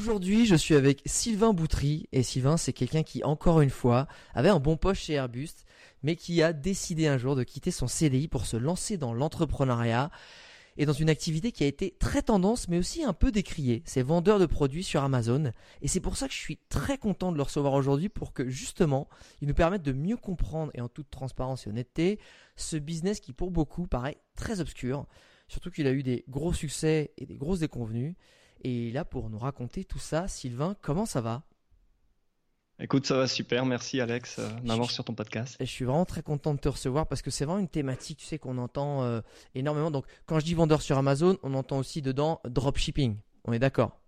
Aujourd'hui, je suis avec Sylvain Boutry et Sylvain, c'est quelqu'un qui, encore une fois, avait un bon poste chez Airbus, mais qui a décidé un jour de quitter son CDI pour se lancer dans l'entrepreneuriat et dans une activité qui a été très tendance, mais aussi un peu décriée. C'est vendeur de produits sur Amazon. Et c'est pour ça que je suis très content de le recevoir aujourd'hui pour que justement, il nous permette de mieux comprendre et en toute transparence et honnêteté ce business qui pour beaucoup paraît très obscur. Surtout qu'il a eu des gros succès et des grosses déconvenues. Et là, pour nous raconter tout ça, Sylvain, comment ça va? Écoute, ça va super. Merci Alex euh, d'avoir sur ton podcast. Je suis vraiment très content de te recevoir parce que c'est vraiment une thématique, tu sais, qu'on entend euh, énormément. Donc, quand je dis vendeur sur Amazon, on entend aussi dedans dropshipping. On est d'accord?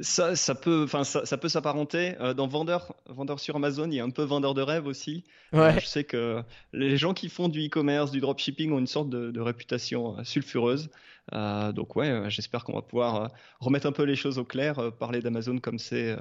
Ça, ça, peut, enfin, ça, ça, peut s'apparenter. Euh, dans vendeur, vendeur sur Amazon, il y a un peu vendeur de rêve aussi. Ouais. je sais que les gens qui font du e-commerce, du dropshipping ont une sorte de, de réputation sulfureuse. Euh, donc ouais, j'espère qu'on va pouvoir remettre un peu les choses au clair, parler d'Amazon comme c'est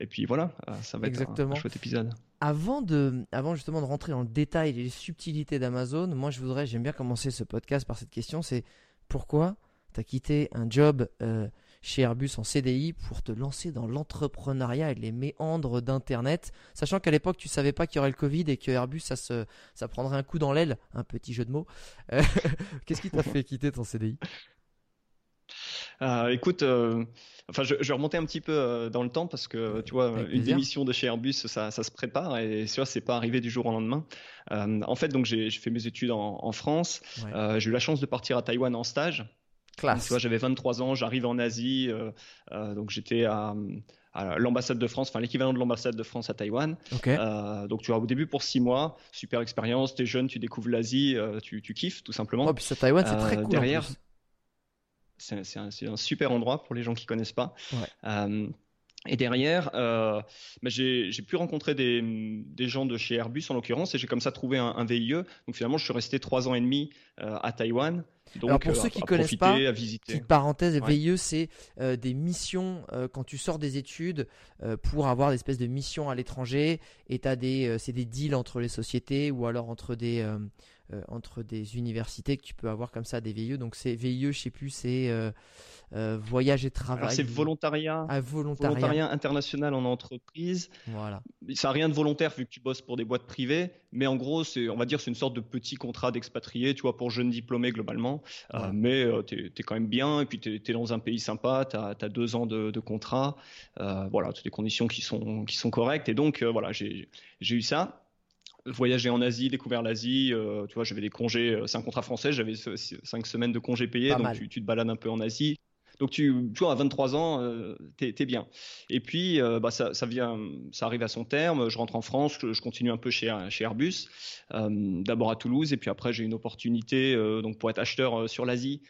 et puis voilà, euh, ça va être un, chouette épisode. Avant, de, avant justement de rentrer dans le détail et les subtilités d'Amazon, moi je voudrais, j'aime bien commencer ce podcast par cette question, c'est pourquoi tu as quitté un job euh, chez Airbus en CDI pour te lancer dans l'entrepreneuriat et les méandres d'Internet, sachant qu'à l'époque tu savais pas qu'il y aurait le Covid et que Airbus ça, se, ça prendrait un coup dans l'aile, un petit jeu de mots. Euh, qu'est-ce qui t'a fait quitter ton CDI Écoute, Enfin, je, je, vais remonter un petit peu euh, dans le temps parce que tu vois, une démission de chez Airbus, ça, ça se prépare et ça, c'est pas arrivé du jour au lendemain. Euh, en fait, donc j'ai fait mes études en, en France. Euh, j'ai eu la chance de partir à Taïwan en stage. Classe. Tu vois, j'avais 23 ans, j'arrive en Asie, euh, euh, donc j'étais à, l'ambassade de France, enfin l'équivalent de l'ambassade de France à Taïwan. Okay. Euh, donc tu vois, au début pour six mois, super expérience, t'es jeune, tu découvres l'Asie, tu, tu kiffes tout simplement. Oh, puis ça, Taïwan, c'est très cool. Derrière, c'est un, un, super endroit pour les gens qui connaissent pas. Ouais. Euh, et derrière, euh, bah j'ai pu rencontrer des, des, gens de chez Airbus en l'occurrence, et j'ai comme ça trouvé un, un, VIE. Donc finalement, je suis resté trois ans et demi euh, à Taïwan. Donc, Alors pour ceux qui ne connaissent pas, à visiter. petite parenthèse, ouais. VIE, c'est euh, des missions euh, quand tu sors des études euh, pour avoir des espèces de missions à l'étranger. Et des, c'est des deals entre les sociétés ou alors entre des euh, entre des universités que tu peux avoir comme ça des VIE. Donc c'est VIE, je sais plus, c'est euh, euh, voyage et travail. C'est volontariat, ah, volontariat. volontariat. international en entreprise. Voilà. Ça n'a rien de volontaire vu que tu bosses pour des boîtes privées, mais en gros, c'est, on va dire, c'est une sorte de petit contrat d'expatrié, tu vois, pour jeunes diplômés globalement. Ouais. Mais tu es, quand même bien, et puis tu es, dans un pays sympa, tu as, deux ans de, de contrat. Voilà, tu des conditions qui sont, qui sont correctes. Et donc, voilà, j'ai eu ça voyager en Asie, découvert l'Asie. Euh, tu vois, j'avais des congés, c'est un contrat français, j'avais cinq semaines de congés payés, Pas donc tu, tu, te balades un peu en Asie. Donc tu, tu vois, à 23 ans, euh, t'es es bien. Et puis, euh, bah, ça, ça, vient, ça arrive à son terme. Je rentre en France, je, continue un peu chez, chez Airbus, euh, d'abord à Toulouse, et puis après j'ai une opportunité donc pour être acheteur sur l'Asie.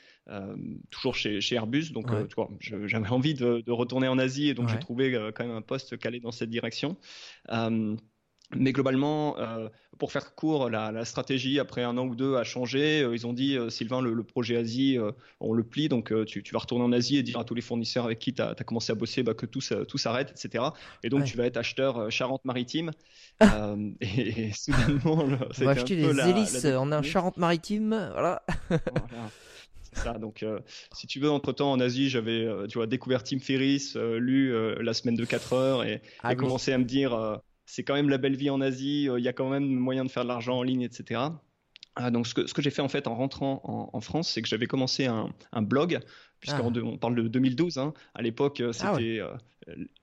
toujours chez, chez, Airbus, donc tu vois, j'avais envie de, de, retourner en Asie et donc j'ai trouvé quand même un poste calé dans cette direction. Mais globalement, euh, pour faire court, la, la, stratégie après un an ou deux a changé. Euh, ils ont dit, euh, Sylvain, le, le, projet Asie, euh, on le plie, donc tu, tu, vas retourner en Asie et dire à tous les fournisseurs avec qui tu as, as, commencé à bosser bah, que tout, tout s'arrête, etc. Et donc tu vas être acheteur Charente-Maritime. Et, et, soudainement, on va acheter les hélices en un Charente-Maritime, voilà. voilà. Ça, donc, euh, si tu veux, entre temps en Asie, j'avais, euh, tu vois, découvert Tim Ferriss, euh, lu la semaine de 4 heures et, ah, et commencé à me dire, c'est quand même la belle vie en Asie, euh, il y a quand même moyen de faire de l'argent en ligne, etc. Ah, donc ce que, ce que j'ai fait en fait en rentrant en, France, c'est que j'avais commencé un, blog, puisqu'on ah. parle de 2012. Hein. À l'époque, euh, ah c'était euh,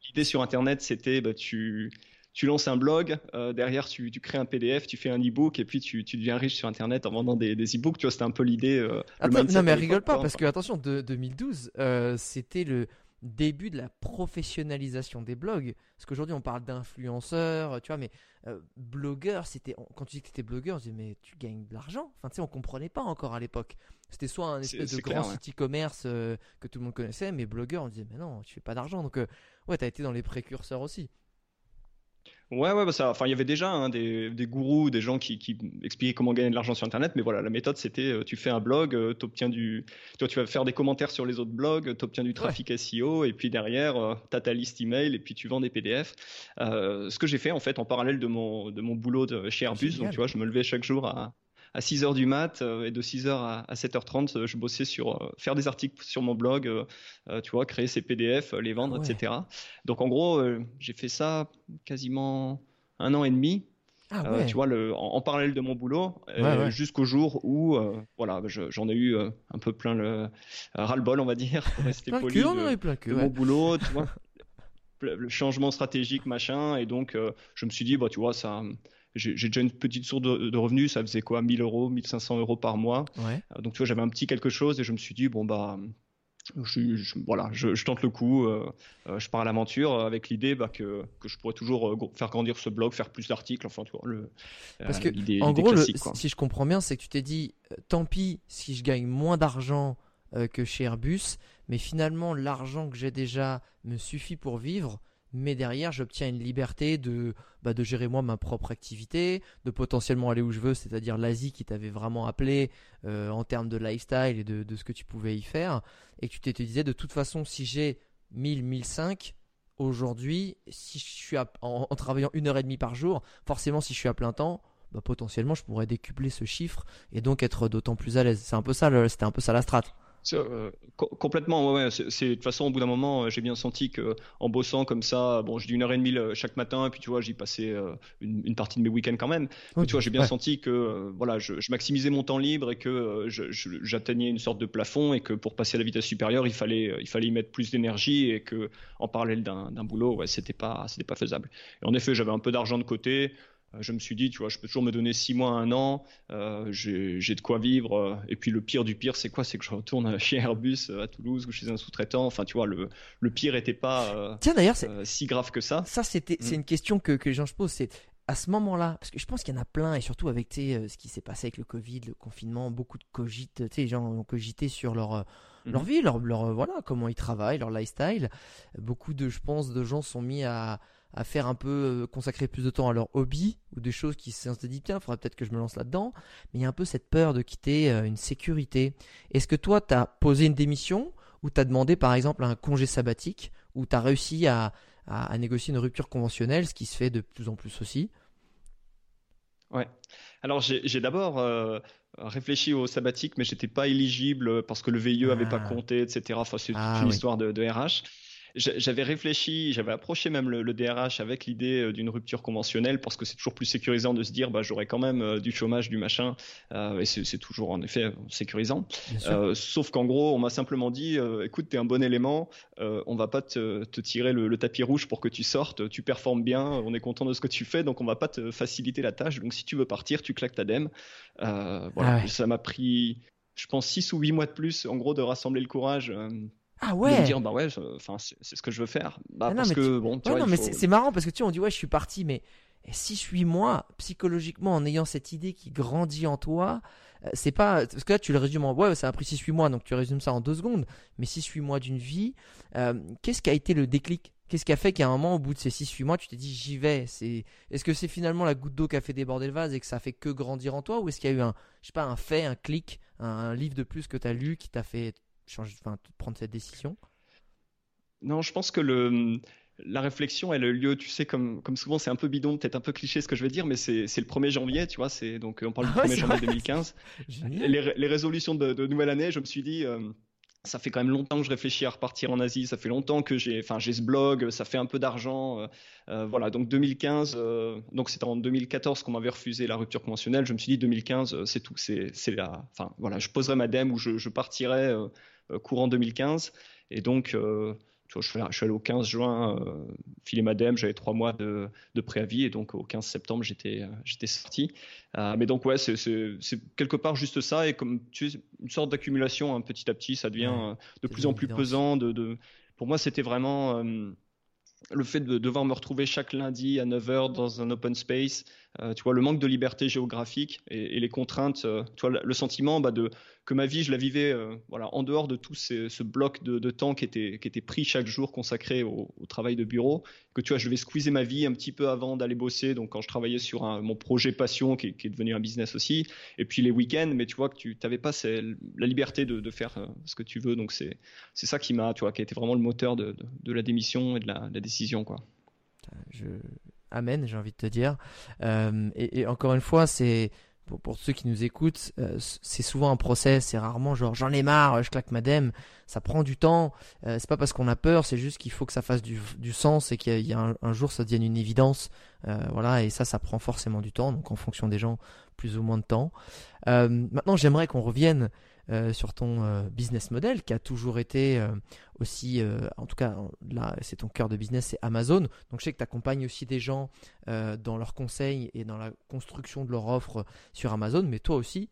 l'idée sur Internet, c'était bah, tu tu lances un blog, derrière tu, tu, crées un PDF, tu fais un e-book et puis tu, tu, deviens riche sur Internet en vendant des, des e-books. Tu vois, c'était un peu l'idée. non mais rigole pas parce que attention, de, 2012, c'était le début de la professionnalisation des blogs. Parce qu'aujourd'hui, on parle d'influenceurs, tu vois, mais euh, blogueur, c'était. Quand tu dis que tu étais blogueur, on se dit, mais tu gagnes de l'argent. Enfin, tu sais, on comprenait pas encore à l'époque. C'était soit un espèce de grand site e-commerce euh, que tout le monde connaissait, mais blogueur, on disait, mais non, tu fais pas d'argent. Donc, euh, ouais, tu as été dans les précurseurs aussi. Ouais, ouais, bah ça, enfin, il y avait déjà hein, des, des, gourous, des gens qui, qui, expliquaient comment gagner de l'argent sur Internet, mais voilà, la méthode c'était, euh, tu fais un blog, euh, obtiens du, toi, tu vas faire des commentaires sur les autres blogs, tu obtiens du trafic SEO, et puis derrière, euh, tu as ta liste email, et puis tu vends des PDF. Euh, ce que j'ai fait en fait en parallèle de mon, de mon boulot de, chez Airbus, donc tu vois, je me levais chaque jour à, à 6h du mat euh, et de 6h à, 7h30, euh, je bossais sur euh, faire des articles sur mon blog, tu vois, créer ces PDF, les vendre, etc. Donc en gros, j'ai fait ça quasiment un an et demi. Ah tu vois, le, en, parallèle de mon boulot, jusqu'au jour où, voilà, j'en ai eu un peu plein le ras-le-bol, on va dire, rester poli de, plein de mon boulot, tu vois, le changement stratégique, machin, et donc je me suis dit, bah, tu vois, ça, j'ai déjà une petite source de, revenus, ça faisait quoi 1000 euros, 1500 euros par mois. Euh, donc tu vois, j'avais un petit quelque chose et je me suis dit, bon bah. Je, voilà, je, tente le coup, euh, euh, je pars à l'aventure avec l'idée bah, que, que, je pourrais toujours faire grandir ce blog, faire plus d'articles, enfin tu vois, le, Parce que, en gros, si je comprends bien, c'est que tu t'es dit, tant pis si je gagne moins d'argent que chez Airbus, mais finalement l'argent que j'ai déjà me suffit pour vivre, mais derrière j'obtiens une liberté de, bah, de gérer moi ma propre activité, de potentiellement aller où je veux, c'est-à-dire l'Asie qui t'avait vraiment appelé euh, en termes de lifestyle et de, de, ce que tu pouvais y faire, et que tu te disais de toute façon si j'ai 1000, 1005, aujourd'hui, si je suis en, travaillant une heure et demie par jour, forcément si je suis à plein temps, bah, potentiellement je pourrais décupler ce chiffre et donc être d'autant plus à l'aise. C'est un peu ça, c'était un peu ça la strate. Euh, complètement, ouais, ouais. C'est, de toute façon, au bout d'un moment, euh, j'ai bien senti que en bossant comme ça, bon, je dis une heure et demie chaque matin, et puis tu vois, j'y passais euh, une, partie de mes week-ends quand même. tu vois, j'ai bien senti que voilà, je, maximisais mon temps libre et que j'atteignais une sorte de plafond et que pour passer à la vitesse supérieure, il fallait, il fallait y mettre plus d'énergie et que en parallèle d'un, boulot, ouais, c'était pas, c'était pas faisable. Et en effet, j'avais un peu d'argent de côté. Euh, je me suis dit, tu vois, je peux toujours me donner six mois, un an, euh, j'ai de quoi vivre. Euh, et puis le pire du pire, c'est quoi? C'est que je retourne chez Airbus à Toulouse ou chez un sous-traitant. Enfin, tu vois, le, le pire n'était pas Tiens, d'ailleurs, si grave que ça. Ça, c'était, c'est mm. une question que, que les gens se posent. C'est à ce moment-là, parce que je pense qu'il y en a plein, et surtout avec ce qui s'est passé avec le Covid, le confinement, beaucoup de cogites, les gens ont cogité sur leur leur mm-hmm. vie, leur, leur voilà comment ils travaillent, leur lifestyle. Beaucoup de, je pense, de gens sont mis à à faire un peu euh, consacrer plus de temps à leur hobby ou des choses qui se dit tiens, il faudrait peut-être que je me lance là-dedans, mais il y a un peu cette peur de quitter euh, une sécurité. Est-ce que toi, tu as posé une démission ou tu as demandé par exemple un congé sabbatique ou tu as réussi à, à, négocier une rupture conventionnelle, ce qui se fait de plus en plus aussi? Ouais. Alors j'ai d'abord euh, réfléchi au sabbatique, mais j'étais pas éligible parce que le VIE n'avait pas ah. compté, etc. Enfin, c'est ah une histoire de, de RH j'avais réfléchi, j'avais approché même le, DRH avec l'idée euh, d'une rupture conventionnelle parce que c'est toujours plus sécurisant de se dire bah j'aurai quand même euh, du chômage, du machin, euh, et c'est toujours en effet sécurisant. sauf qu'en gros, on m'a simplement dit écoute, t'es un bon élément, on va pas te, te tirer le, tapis rouge pour que tu sortes, tu performes bien, on est content de ce que tu fais, donc on va pas te faciliter la tâche. Donc si tu veux partir, tu claques ta dème. voilà, ah ça m'a pris, je pense, 6 ou 8 mois de plus, en gros, de rassembler le courage Ah ouais. De me dire bah ouais, enfin c'est ce que je veux faire. Bah, parce que bon, tu non, mais c'est marrant parce que tu sais, on dit ouais, je suis parti, mais si je suis moi psychologiquement en ayant cette idée qui grandit en toi, euh, c'est pas parce que là tu le résumes en ouais, ça a pris 6-8 mois, donc tu résumes ça en deux secondes. Mais 6-8 mois d'une vie, euh, qu'est-ce qui a été le déclic? Qu'est-ce qui a fait qu'à un moment, au bout de ces 6-8 mois, tu t'es dit j'y vais C'est Est-ce que c'est finalement la goutte d'eau qui a fait déborder le vase et que ça a fait que grandir en toi Ou est-ce qu'il y a eu un, je sais pas, un fait, un clic, un, livre de plus que tu as lu qui t'a fait changer, enfin, prendre cette décision? Non, je pense que le, la réflexion elle a lieu, tu sais, comme, comme souvent, c'est un peu bidon, peut-être un peu cliché ce que je vais dire, mais c'est le 1er janvier, tu vois, c'est donc on parle du 1er janvier 2015. les, les, résolutions de, de, nouvelle année, je me suis dit, euh, ça fait quand même longtemps que je réfléchis à repartir en Asie, ça fait longtemps que j'ai, enfin, j'ai ce blog, ça fait un peu d'argent, euh, euh, voilà, donc 2015, donc c'était en 2014 qu'on m'avait refusé la rupture conventionnelle, je me suis dit 2015, c'est tout, c'est, c'est la, enfin, voilà, je poserai ma dème ou je, je partirai courant 2015, et donc je, suis allé au 15 juin euh, filer ma j'avais trois mois de, préavis et donc au 15 septembre j'étais euh, sorti. Euh, mais donc ouais, c'est quelque part juste ça et comme tu sais, une sorte d'accumulation, hein, petit à petit, ça devient euh, de plus en plus pesant. De, de... Pour moi, c'était vraiment le fait de devoir me retrouver chaque lundi à 9h dans un open space, tu vois, le manque de liberté géographique et, les contraintes, tu vois, le sentiment bah, de que ma vie, je la vivais euh, voilà, en dehors de tout ce bloc de, temps qui était, qui était pris chaque jour consacré au, travail de bureau. Que tu vois, je vais squeezer ma vie un petit peu avant d'aller bosser. Donc, quand je travaillais sur mon projet passion qui est, devenu un business aussi, et puis les week-ends, mais tu vois que tu n'avais pas la liberté de, faire euh, ce que tu veux. Donc, c'est ça qui m'a, tu vois, qui a été vraiment le moteur de, la démission et de la, décision, quoi. Je... Amen, j'ai envie de te dire. Euh, et, encore une fois, c'est pour, ceux qui nous écoutent, euh, c'est souvent un process, c'est rarement genre j'en ai marre, je claque madame, ça prend du temps, euh, c'est pas parce qu'on a peur, c'est juste qu'il faut que ça fasse du, sens et qu'il y a un, jour ça devienne une évidence, voilà, et ça, ça prend forcément du temps, donc en fonction des gens, plus ou moins de temps. maintenant, j'aimerais qu'on revienne euh, sur ton euh, business model qui a toujours été euh, aussi, en tout cas là c'est ton cœur de business, c'est Amazon. Donc je sais que tu accompagnes aussi des gens dans leurs conseils et dans la construction de leur offre sur Amazon, mais toi aussi,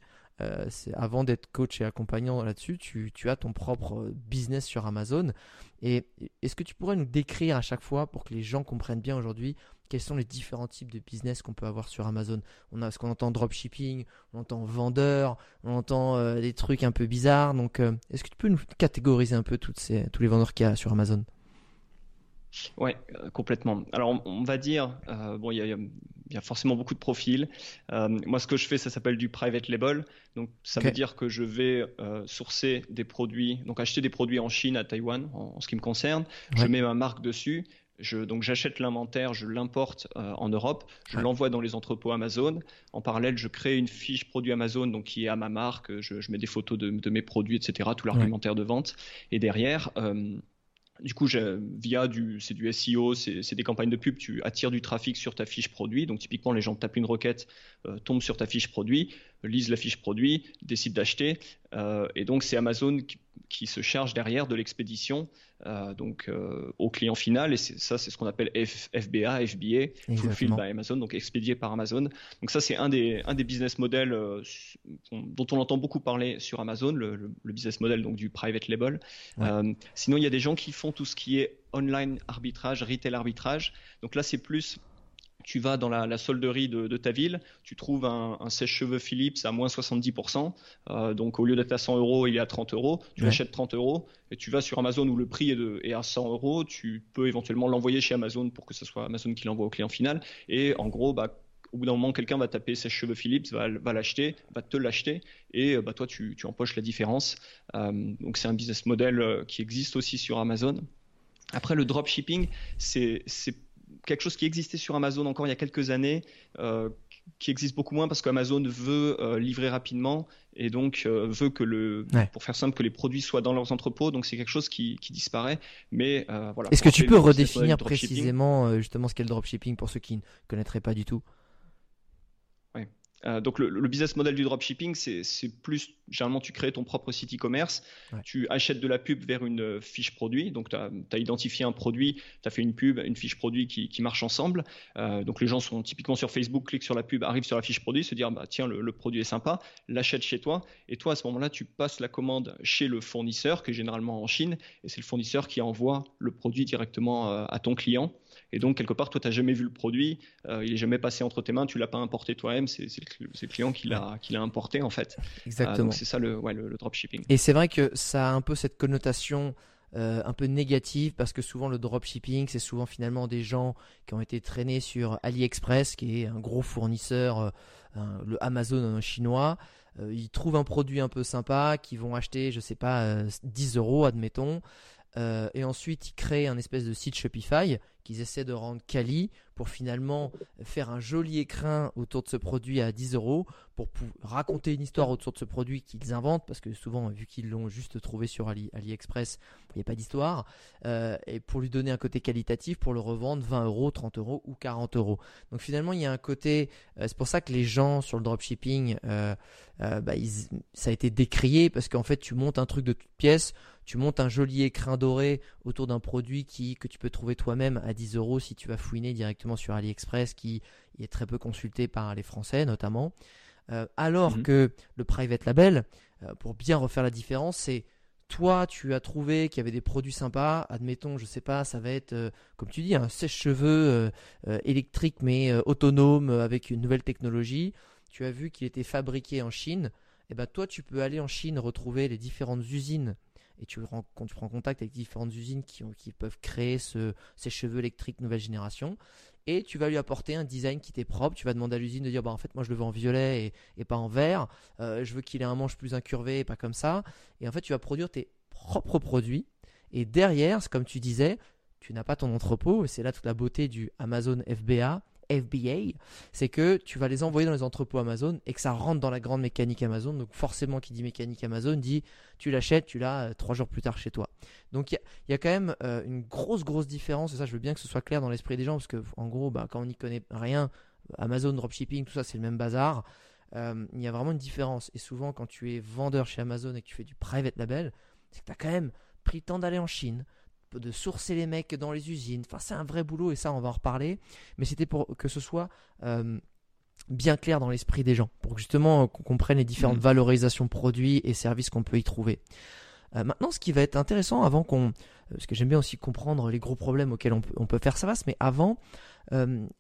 avant d'être coach et accompagnant là-dessus, tu, tu, as ton propre business sur Amazon. Et est-ce que tu pourrais nous décrire à chaque fois pour que les gens comprennent bien aujourd'hui quels sont les différents types de business qu'on peut avoir sur Amazon? On a ce qu'on entend dropshipping, on entend vendeur, on entend euh, des trucs un peu bizarres. Donc, euh, est-ce que tu peux nous catégoriser un peu toutes ces, tous les vendeurs qu'il y a sur Amazon? Ouais, euh, complètement. Alors, on, va dire, bon, il y, a, forcément beaucoup de profils. moi, ce que je fais, ça s'appelle du private label. Donc, ça veut dire que je vais sourcer des produits, donc acheter des produits en Chine, à Taïwan, en, ce qui me concerne. Je mets ma marque dessus donc j'achète l'inventaire, je l'importe euh, en Europe, je l'envoie dans les entrepôts Amazon. En parallèle, je crée une fiche produit Amazon, donc qui est à ma marque. Je, mets des photos de, mes produits, etc. Tout l'argumentaire de vente. Et derrière, euh, du coup, via du, c'est du SEO, c'est des campagnes de pub, tu attires du trafic sur ta fiche produit. Donc, typiquement, les gens tapent une requête, euh, tombent sur ta fiche produit, lisent la fiche produit, décident d'acheter. et donc, c'est Amazon qui, qui se charge derrière de l'expédition euh, donc euh, au client final et ça c'est ce qu'on appelle FBA, FBA, Fulfilled by Amazon, donc expédié par Amazon. Donc ça c'est un des un des business models euh, dont on entend beaucoup parler sur Amazon, le, business model donc du private label. sinon il y a des gens qui font tout ce qui est online arbitrage, retail arbitrage. Donc là c'est plus tu vas dans la, solderie de, ta ville, tu trouves un, sèche-cheveux Philips à moins 70%, euh, donc au lieu d'être à 100 euros, il est à 30 euros, tu l'achètes 30 euros, et tu vas sur Amazon où le prix est, de, est à 100 euros, tu peux éventuellement l'envoyer chez Amazon pour que ce soit Amazon qui l'envoie au client final, et en gros, bah, au bout d'un moment, quelqu'un va taper sèche-cheveux Philips, va, l'acheter, va te l'acheter, et bah, toi, tu, empoches la différence. Euh, donc c'est un business model euh, qui existe aussi sur Amazon. Après, le dropshipping, c'est quelque chose qui existait sur Amazon encore il y a quelques années, euh, qui existe beaucoup moins parce qu'Amazon veut euh, livrer rapidement et donc euh, veut que le, pour faire simple, que les produits soient dans leurs entrepôts. Donc c'est quelque chose qui, disparaît. Mais voilà. Est-ce que tu peux redéfinir précisément justement ce qu'est le dropshipping pour ceux qui ne connaîtraient pas du tout? Euh, donc le, business model du dropshipping, c'est plus, généralement tu crées ton propre site e-commerce, tu achètes de la pub vers une euh, fiche produit, donc tu as, identifié un produit, tu as fait une pub, une fiche produit qui, qui marche ensemble. Euh, donc les gens sont typiquement sur Facebook, cliquent sur la pub, arrivent sur la fiche produit, se dire bah, tiens le, produit est sympa, l'achète chez toi, et toi à ce moment-là tu passes la commande chez le fournisseur, qui est généralement en Chine, et c'est le fournisseur qui envoie le produit directement à ton client. Et donc, quelque part, toi, tu n'as jamais vu le produit, il n'est jamais passé entre tes mains, tu l'as pas importé toi-même, c'est le, client qui l'a importé en fait. Exactement. c'est ça le, ouais, le, dropshipping. Et c'est vrai que ça a un peu cette connotation euh, un peu négative parce que souvent le dropshipping, c'est souvent finalement des gens qui ont été traînés sur AliExpress, qui est un gros fournisseur, euh, le Amazon chinois. Euh, ils trouvent un produit un peu sympa, qu'ils vont acheter, je sais pas, 10 euros, admettons. et ensuite, ils créent un espèce de site Shopify qu'ils essaient de rendre quali pour finalement faire un joli écrin autour de ce produit à 10 euros pour raconter une histoire autour de ce produit qu'ils inventent parce que souvent vu qu'ils l'ont juste trouvé sur Ali, AliExpress il n'y a pas d'histoire euh, et pour lui donner un côté qualitatif pour le revendre 20 euros 30 euros ou 40 euros. Donc finalement il y a un côté euh, c'est pour ça que les gens sur le dropshipping euh, bah, ça a été décrié parce qu'en fait tu montes un truc de toute pièce tu montes un joli écrin doré autour d'un produit qui, que tu peux trouver toi-même à 10 euros si tu vas fouiner directement sur AliExpress, qui est très peu consulté par les Français notamment. Euh, alors mhm. que le private label, euh, pour bien refaire la différence, c'est toi, tu as trouvé qu'il y avait des produits sympas. Admettons, je sais pas, ça va être, euh, comme tu dis, un sèche-cheveux électrique mais autonome avec une nouvelle technologie. Tu as vu qu'il était fabriqué en Chine. Et eh ben toi, tu peux aller en Chine retrouver les différentes usines et tu, tu prends contact avec différentes usines qui, peuvent créer ce, ces cheveux électriques nouvelle génération, et tu vas lui apporter un design qui t'est propre. Tu vas demander à l'usine de dire bah en fait moi je le veux en violet et, et pas en vert. Euh, je veux qu'il ait un manche plus incurvé et pas comme ça. Et en fait tu vas produire tes propres produits. Et derrière, comme tu disais, tu n'as pas ton entrepôt. Et c'est là toute la beauté du Amazon FBA FBA, c'est que tu vas les envoyer dans les entrepôts Amazon et que ça rentre dans la grande mécanique Amazon. Donc forcément, qui dit mécanique Amazon dit tu l'achètes, tu l'as euh, trois jours plus tard chez toi. Donc il y, a quand même euh, une grosse grosse différence. Et ça, je veux bien que ce soit clair dans l'esprit des gens parce que en gros, bah, quand on n'y connaît rien, Amazon dropshipping, tout ça, c'est le même bazar. Euh, il y a vraiment une différence. Et souvent, quand tu es vendeur chez Amazon et que tu fais du private label, c'est que tu as quand même pris le temps d'aller en Chine, de sourcer les mecs dans les usines. Enfin, c'est un vrai boulot et ça, on va en reparler. Mais c'était pour que ce soit euh, bien clair dans l'esprit des gens, pour justement qu'on comprenne les différentes mm. valorisations produits et services qu'on peut y trouver. Euh, maintenant, ce qui va être intéressant avant qu'on, euh, parce que j'aime bien aussi comprendre les gros problèmes auxquels on peut, on peut faire face, mais avant,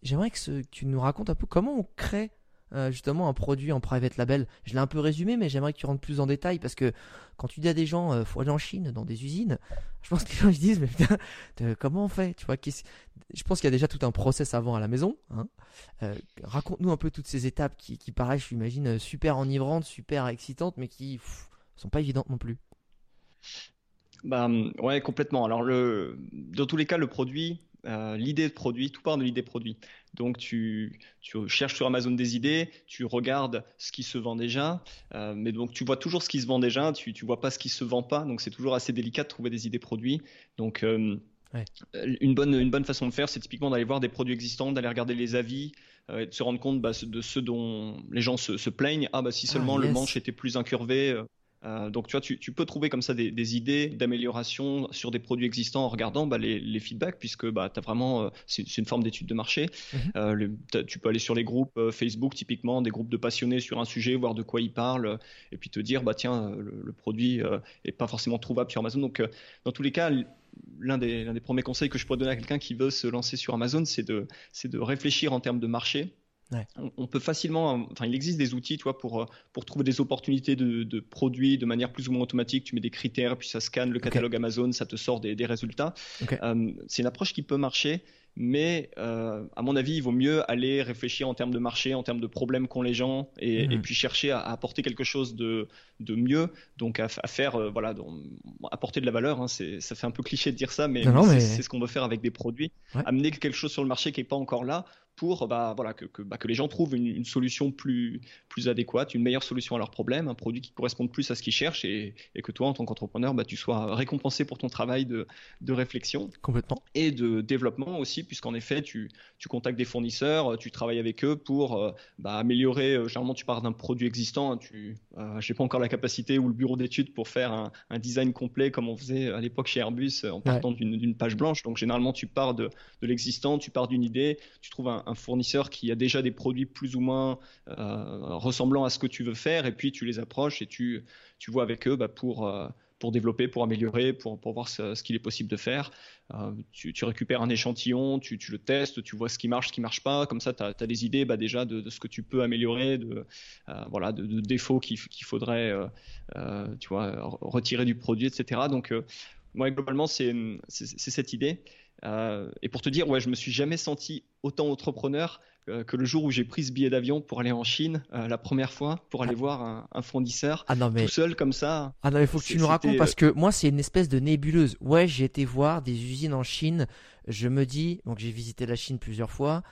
j'aimerais que, que, tu nous racontes un peu comment on crée euh, justement un produit en private label. Je l'ai un peu résumé, mais j'aimerais que tu rentres plus en détail parce que quand tu dis à des gens, euh, faut aller en Chine dans des usines, je pense que les gens ils disent, mais putain, comment on fait Tu vois, je pense qu'il y a déjà tout un process avant à la maison. Hein. Euh, raconte-nous un peu toutes ces étapes qui, qui paraissent, j'imagine, super enivrantes, super excitantes, mais qui ne sont pas évidentes non plus. Bah ouais, complètement. Alors dans tous les cas, le produit, euh, l'idée de produit, tout part de l'idée produit. Donc tu, cherches sur Amazon des idées, tu regardes ce qui se vend déjà, euh, mais donc tu vois toujours ce qui se vend déjà, tu ne vois pas ce qui se vend pas, donc c'est toujours assez délicat de trouver des idées produits. Donc euh, une, bonne, une bonne façon de faire, c'est typiquement d'aller voir des produits existants, d'aller regarder les avis, et de se rendre compte bah, de ceux dont les gens se, plaignent. Ah bah si ah, seulement le manche était plus incurvé, euh, donc tu vois, tu, peux trouver comme ça des, idées d'amélioration sur des produits existants en regardant bah, les, feedbacks, puisque bah, as vraiment, euh, c'est une forme d'étude de marché. Mhm. Euh, tu peux aller sur les groupes Facebook, typiquement, des groupes de passionnés sur un sujet, voir de quoi ils parlent, et puis te dire, bah tiens, le, produit est pas forcément trouvable sur Amazon. Donc dans tous les cas, l'un des, des, premiers conseils que je pourrais donner à quelqu'un qui veut se lancer sur Amazon, c'est de, de réfléchir en termes de marché on, peut facilement, enfin, il existe des outils, toi, pour, pour trouver des opportunités de, produits de manière plus ou moins automatique. Tu mets des critères, puis ça scanne le catalogue Amazon, ça te sort des, résultats. Euh, c'est une approche qui peut marcher, mais euh, à mon avis, il vaut mieux aller réfléchir en termes de marché, en termes de problèmes qu'ont les gens, et, mhm. puis chercher à, apporter quelque chose de, de mieux, donc à, faire, euh, voilà, apporter de la valeur. Hein, ça fait un peu cliché de dire ça, mais, c'est ce qu'on veut faire avec des produits. Amener quelque chose sur le marché qui n'est pas encore là pour bah, voilà, que, bah, que, les gens trouvent une, solution plus, plus adéquate, une meilleure solution à leurs problèmes, un produit qui corresponde plus à ce qu'ils cherchent et, et, que toi, en tant qu'entrepreneur, bah, tu sois récompensé pour ton travail de, de, réflexion. Complètement. Et de développement aussi, puisqu'en effet, tu, tu, contactes des fournisseurs, tu travailles avec eux pour euh, bah, améliorer. Euh, généralement, tu pars d'un produit existant. Hein, tu, euh, je n'ai pas encore la capacité ou le bureau d'études pour faire un, un, design complet comme on faisait à l'époque chez Airbus en partant d'une page blanche. Donc, généralement, tu pars de, de l'existant, tu pars d'une idée, tu trouves un un, fournisseur qui a déjà des produits plus ou moins euh, ressemblant à ce que tu veux faire, et puis tu les approches et tu, tu vois avec eux bah, pour, euh, pour développer, pour améliorer, pour, pour voir ce, qu'il est possible de faire. Euh, tu, récupères un échantillon, tu, tu, le testes, tu vois ce qui marche, ce qui marche pas. Comme ça, tu as, des idées bah, déjà de, ce que tu peux améliorer, de, voilà, de, défauts qu'il faudrait tu vois, retirer du produit, etc. Donc, moi, globalement, c'est cette idée. Euh, et pour te dire, ouais, je me suis jamais senti autant entrepreneur euh, que le jour où j'ai pris ce billet d'avion pour aller en Chine euh, la première fois pour aller ah. voir un, fournisseur ah non, mais... tout seul comme ça. Ah non, il faut que tu nous racontes parce que moi c'est une espèce de nébuleuse. Ouais, j'ai été voir des usines en Chine. Je me dis, donc j'ai visité la Chine plusieurs fois.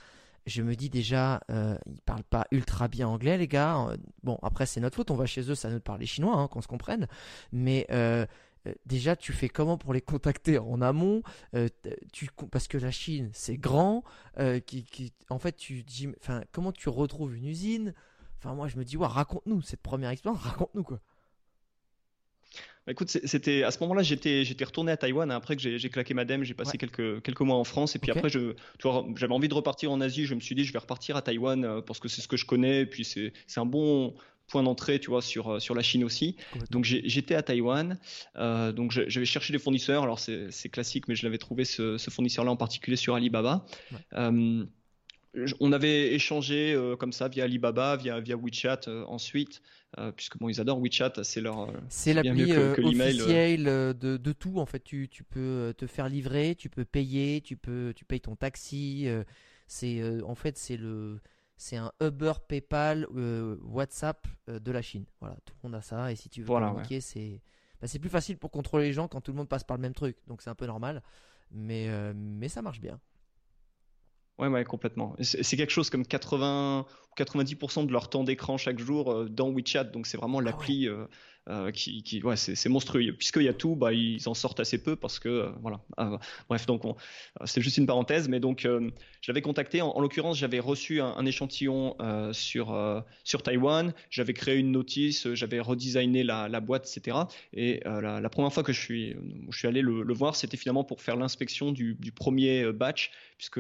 Je me dis déjà, ils parlent pas ultra bien anglais les gars. Bon après c'est notre faute, on va chez eux, ça nous parle chinois, hein, qu'on se comprenne. Mais euh, déjà tu fais comment pour les contacter en amont euh, tu, parce que la Chine c'est grand euh, qui, en fait tu dis enfin comment tu retrouves une usine? Enfin moi je me dis ouais, raconte-nous cette première expérience raconte-nous quoi. Bah, écoute, c'était à ce moment-là, j'étais j'étais retourné à Taïwan hein, après que j'ai claqué ma dème, j'ai passé quelques quelques mois en France et puis après je j'avais envie de repartir en Asie, je me suis dit je vais repartir à Taïwan parce que c'est ce que je connais et puis c'est c'est un bon point d'entrée, tu vois, sur, euh, sur la Chine aussi. Donc j'étais à Taïwan, euh, donc j'avais cherché des fournisseurs. Alors c'est classique, mais je l'avais trouvé ce, fournisseur-là en particulier sur Alibaba. Euh, on avait échangé comme ça via Alibaba, via, via WeChat ensuite, puisque bon, ils adorent WeChat, c'est leur. C'est l'appli officielle de, de, tout en fait. Tu, tu, peux te faire livrer, tu peux payer, tu peux tu payes ton taxi. c'est en fait c'est le c'est un Uber, PayPal, euh, WhatsApp euh, de la Chine. Voilà, tout le monde a ça. Et si tu veux communiquer, c'est bah, c'est plus facile pour contrôler les gens quand tout le monde passe par le même truc. Donc c'est un peu normal, mais euh, mais ça marche bien. Ouais, ouais, complètement. C'est quelque chose comme 80 ou 90% de leur temps d'écran chaque jour dans WeChat. Donc c'est vraiment ah l'appli euh, qui, qui ouais, c'est monstrueux. Puisqu'il y a tout, bah, ils en sortent assez peu parce que, euh, voilà. Ah, bref, donc c'est juste une parenthèse, mais donc euh, je l'avais contacté. En, l'occurrence, j'avais reçu un, échantillon sur, sur Taïwan, j'avais créé une notice, j'avais redesigné la, la, boîte, etc. Et la, la, première fois que je suis, je suis allé le, le voir, c'était finalement pour faire l'inspection du, du, premier batch, puisque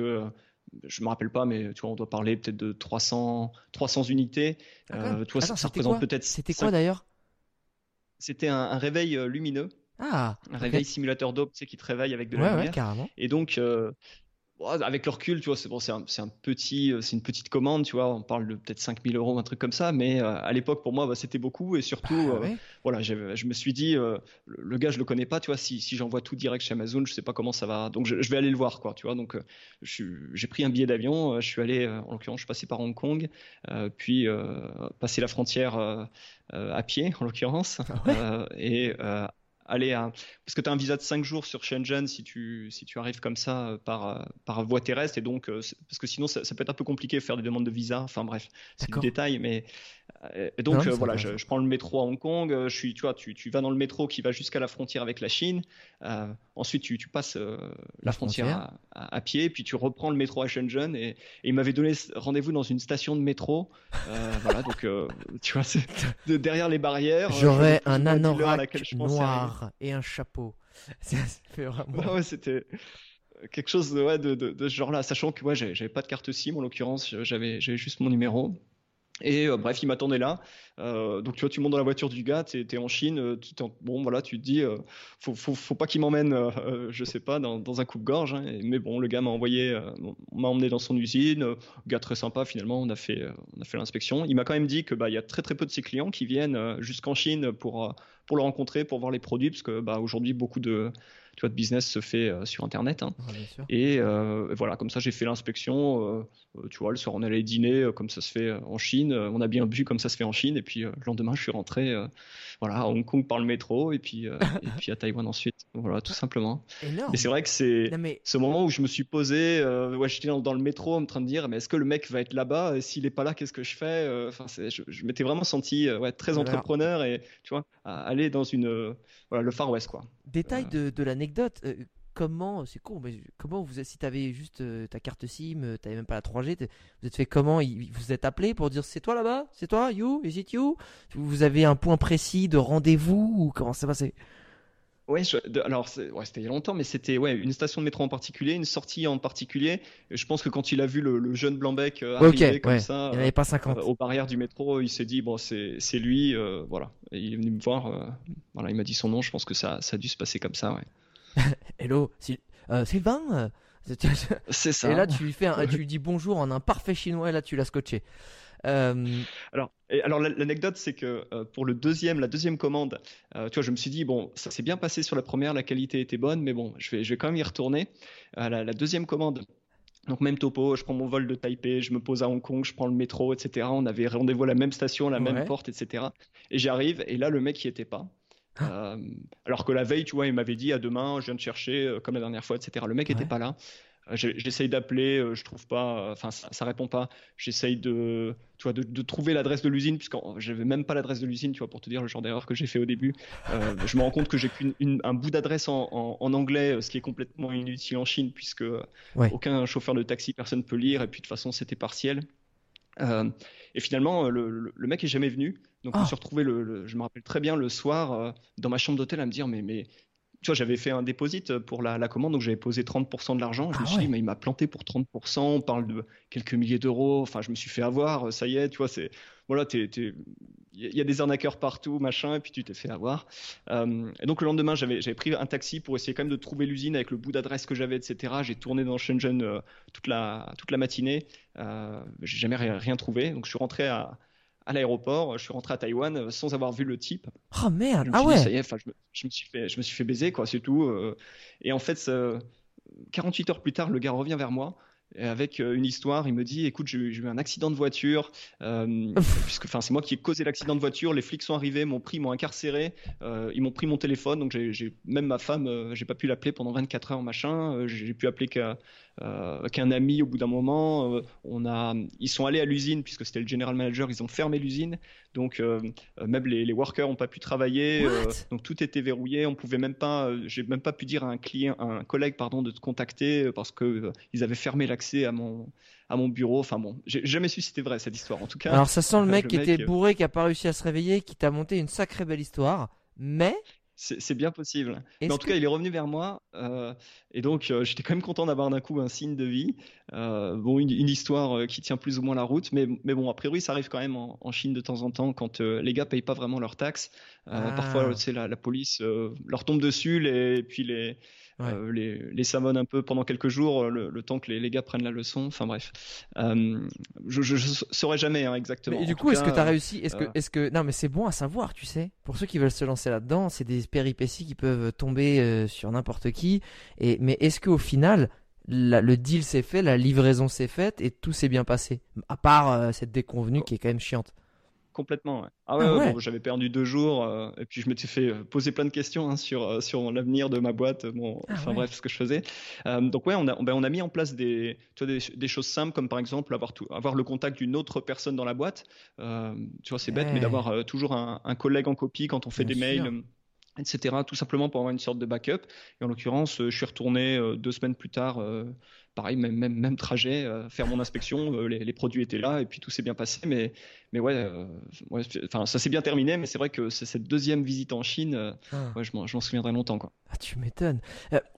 je me rappelle pas, mais tu vois, on doit parler peut-être de 300, 300 unités. Ah, ça, représente peut-être. C'était quoi d'ailleurs c'était un, réveil euh, lumineux. Ah, un réveil simulateur d'eau, tu sais, qui te réveille avec de la lumière. carrément. Et donc, euh, avec le recul, tu vois, c'est bon, c'est un, un, petit, euh, c'est une petite commande, tu vois. On parle de peut-être 5000 euros, un truc comme ça, mais euh, à l'époque pour moi, bah, c'était beaucoup et surtout, bah, euh, voilà, je me suis dit, le gars, je le connais pas, tu vois. Si, si j'envoie tout direct chez Amazon, je sais pas comment ça va, donc je, vais aller le voir, quoi, tu vois. Donc, j'ai pris un billet d'avion, je suis allé, en l'occurrence, je suis passé par Hong Kong, puis passer la frontière à pied, en l'occurrence, ah et aller à parce que tu as un visa de 5 jours sur Shenzhen si tu si tu arrives comme ça euh, par euh, par voie terrestre et donc euh, parce que sinon ça, peut être un peu compliqué de faire des demandes de visa. Enfin bref c'est du détail mais et donc voilà je, je, prends le métro à Hong Kong je suis tu vois tu, tu vas dans le métro qui va jusqu'à la frontière avec la Chine ensuite tu, tu passes la, frontière, À, pied puis tu reprends le métro à Shenzhen et, il m'avait donné rendez-vous dans une station de métro voilà donc tu vois de, derrière les barrières j'aurais un anorak noir et un chapeau. vraiment... ouais, c'était quelque chose de, ouais, de, de, ce genre-là, sachant que ouais, j'avais pas de carte SIM en l'occurrence, j'avais juste mon numéro. Et euh, bref, il m'attendait là. Euh, donc tu vois, tu montes dans la voiture du gars, tu es, en Chine, euh, tu bon voilà, tu te dis, faut, faut, faut, pas qu'il m'emmène, je sais pas, dans, dans un coupe-gorge. Hein. mais bon, le gars m'a envoyé, m'a emmené dans son usine, gars très sympa finalement. On a fait, on fait l'inspection. Il m'a quand même dit que bah y a très très peu de ses clients qui viennent jusqu'en Chine pour pour le rencontrer, pour voir les produits, parce que bah aujourd'hui beaucoup de tu vois, de business se fait sur Internet. Hein. et voilà, comme ça, j'ai fait l'inspection. tu vois, le soir, on allait dîner comme ça se fait en Chine. on a bien bu comme ça se fait en Chine. Et puis le lendemain, je suis rentré voilà, à Hong Kong par le métro et puis, et puis à Taïwan ensuite. Voilà, tout simplement. Et c'est vrai que c'est ce moment où je me suis posé, ouais, j'étais dans, dans, le métro en train de dire, mais est-ce que le mec va être là-bas? S'il n'est pas là, qu'est-ce que je fais? Enfin, je, je m'étais vraiment senti ouais, très entrepreneur et tu vois, aller dans une, voilà, le Far West quoi. Détail de, de l'anecdote. Euh, comment, c'est con, mais comment vous, si t'avais juste euh, ta carte SIM, euh, t'avais même pas la 3G, vous êtes fait comment Vous êtes appelé pour dire c'est toi là-bas C'est toi You Is it you? Vous avez un point précis de rendez-vous ou comment ça passé Ouais, alors ouais, c'était il y a longtemps, mais c'était ouais, une station de métro en particulier, une sortie en particulier. je pense que quand il a vu le, jeune Blanbec arriver comme ça, il avait pas 50. aux barrières du métro, il s'est dit bon c'est lui, voilà. Et il est venu me voir, voilà, il m'a dit son nom. Je pense que ça, ça a dû se passer comme ça, ouais. Hello, euh, Sylvain euh, C'est ça. Et là, tu lui, fais tu lui dis bonjour en un parfait chinois et là, tu l'as scotché. Euh, alors, et alors l'anecdote, c'est que pour le deuxième, la deuxième commande, tu vois, je me suis dit bon, ça s'est bien passé sur la première, la qualité était bonne, mais bon, je vais, je vais quand même y retourner. La, la, deuxième commande, donc même topo, je prends mon vol de Taipei, je me pose à Hong Kong, je prends le métro, etc. On avait rendez-vous à la même station, la même porte, etc. Et j'arrive, et là le mec n'y était pas. Euh, alors que la veille, tu vois, il m'avait dit à demain, je viens de chercher euh, comme la dernière fois, etc. Le mec n'était pas là. Euh, j'essaye d'appeler, je trouve pas, enfin ça, ça, répond pas. J'essaye de, tu vois, de, trouver l'adresse de l'usine puisque j'avais même pas l'adresse de l'usine, tu vois, pour te dire le genre d'erreur que j'ai fait au début. je me rends compte que j'ai qu'un bout d'adresse en, anglais, ce qui est complètement inutile en Chine puisque aucun chauffeur de taxi, personne ne peut lire et puis de toute façon c'était partiel. et finalement, le, le, mec est jamais venu. Donc, je me ah. suis retrouvé, le, je me rappelle très bien, le soir, euh, dans ma chambre d'hôtel, à me dire Mais, mais tu vois, j'avais fait un dépôt pour la, commande, donc j'avais posé 30% de l'argent. Je me ah suis dit, mais il m'a planté pour 30%, on parle de quelques milliers d'euros. Enfin, je me suis fait avoir, ça y est, tu vois, c'est. Voilà, il y a des arnaqueurs partout, machin, et puis tu t'es fait avoir. Euh, et donc le lendemain, j'avais pris un taxi pour essayer quand même de trouver l'usine avec le bout d'adresse que j'avais, etc. J'ai tourné dans Shenzhen euh, toute, la, toute la matinée. Euh, J'ai jamais rien trouvé, donc je suis rentré à à l'aéroport, je suis rentré à Taïwan euh, sans avoir vu le type. Oh merde, ah ouais. ça y est, je, me, suis fait, je me suis fait baiser quoi, c'est tout. Euh. et en fait, 48 heures plus tard, le gars revient vers moi avec euh, une histoire. Il me dit écoute, j'ai eu un accident de voiture, puisque enfin c'est moi qui ai causé l'accident de voiture. Les flics sont arrivés, m'ont pris, m'ont incarcéré, ils m'ont pris mon téléphone, donc j'ai même ma femme, j'ai pas pu l'appeler pendant 24 heures machin. j'ai pu appeler euh, qu'un ami au bout d'un moment. Euh, on a, ils sont allés à l'usine puisque c'était le general manager, ils ont fermé l'usine. Donc euh, même les, workers n'ont pas pu travailler. donc tout était verrouillé. On pouvait même pas, j'ai même pas pu dire à un client, un collègue pardon, de te contacter parce que ils avaient fermé à mon à mon bureau. Enfin bon, j'ai jamais su si c'était vrai cette histoire. En tout cas. Alors ça sent le mec qui était bourré, qui a pas réussi à se réveiller, qui t'a monté une sacrée belle histoire. Mais c'est bien possible. Mais en tout cas, il est revenu vers moi. Euh, et donc, euh, j'étais quand même content d'avoir d'un coup un signe de vie. Euh, bon, une, histoire qui tient plus ou moins la route. Mais, mais bon, a priori, ça arrive quand même en, Chine de temps en temps quand les gars payent pas vraiment leurs taxes. Parfois, ah. c'est la, la, police leur tombe dessus. et puis les, euh, les, les savonne un peu pendant quelques jours, le, temps que les, les, gars prennent la leçon. Enfin bref, euh, je, je, saurais jamais hein, exactement. Mais du coup, est-ce que tu as réussi Est-ce que, euh, est-ce que non, mais c'est bon à savoir, tu sais. Pour ceux qui veulent se lancer là-dedans, c'est des péripéties qui peuvent tomber sur n'importe qui. Et mais est-ce qu'au final, le deal s'est fait, la livraison s'est faite et tout s'est bien passé, à part cette déconvenue qui est quand même chiante. Complètement. Ouais. Ah ouais, ah j'avais perdu deux jours euh, et puis je m'étais fait euh, poser plein de questions hein, sur euh, sur l'avenir de ma boîte, bon, ah enfin bref, ce que je faisais. donc ouais, on a ben, on a mis en place des tu vois, des, choses simples comme par exemple avoir tout, avoir le contact d'une autre personne dans la boîte. tu vois, c'est bête, mais d'avoir toujours un, un, collègue en copie quand on fait des mails etc. Tout simplement pour avoir une sorte de backup. Et en l'occurrence, je suis retourné deux semaines plus tard pareil, même, même, même trajet, euh, faire mon inspection, euh, les, les, produits étaient là et puis tout s'est bien passé. Mais, mais ouais, euh, ça s'est bien terminé, mais c'est vrai que cette deuxième visite en Chine, ah. ouais, je m'en souviendrai longtemps. Quoi. Ah, tu m'étonnes.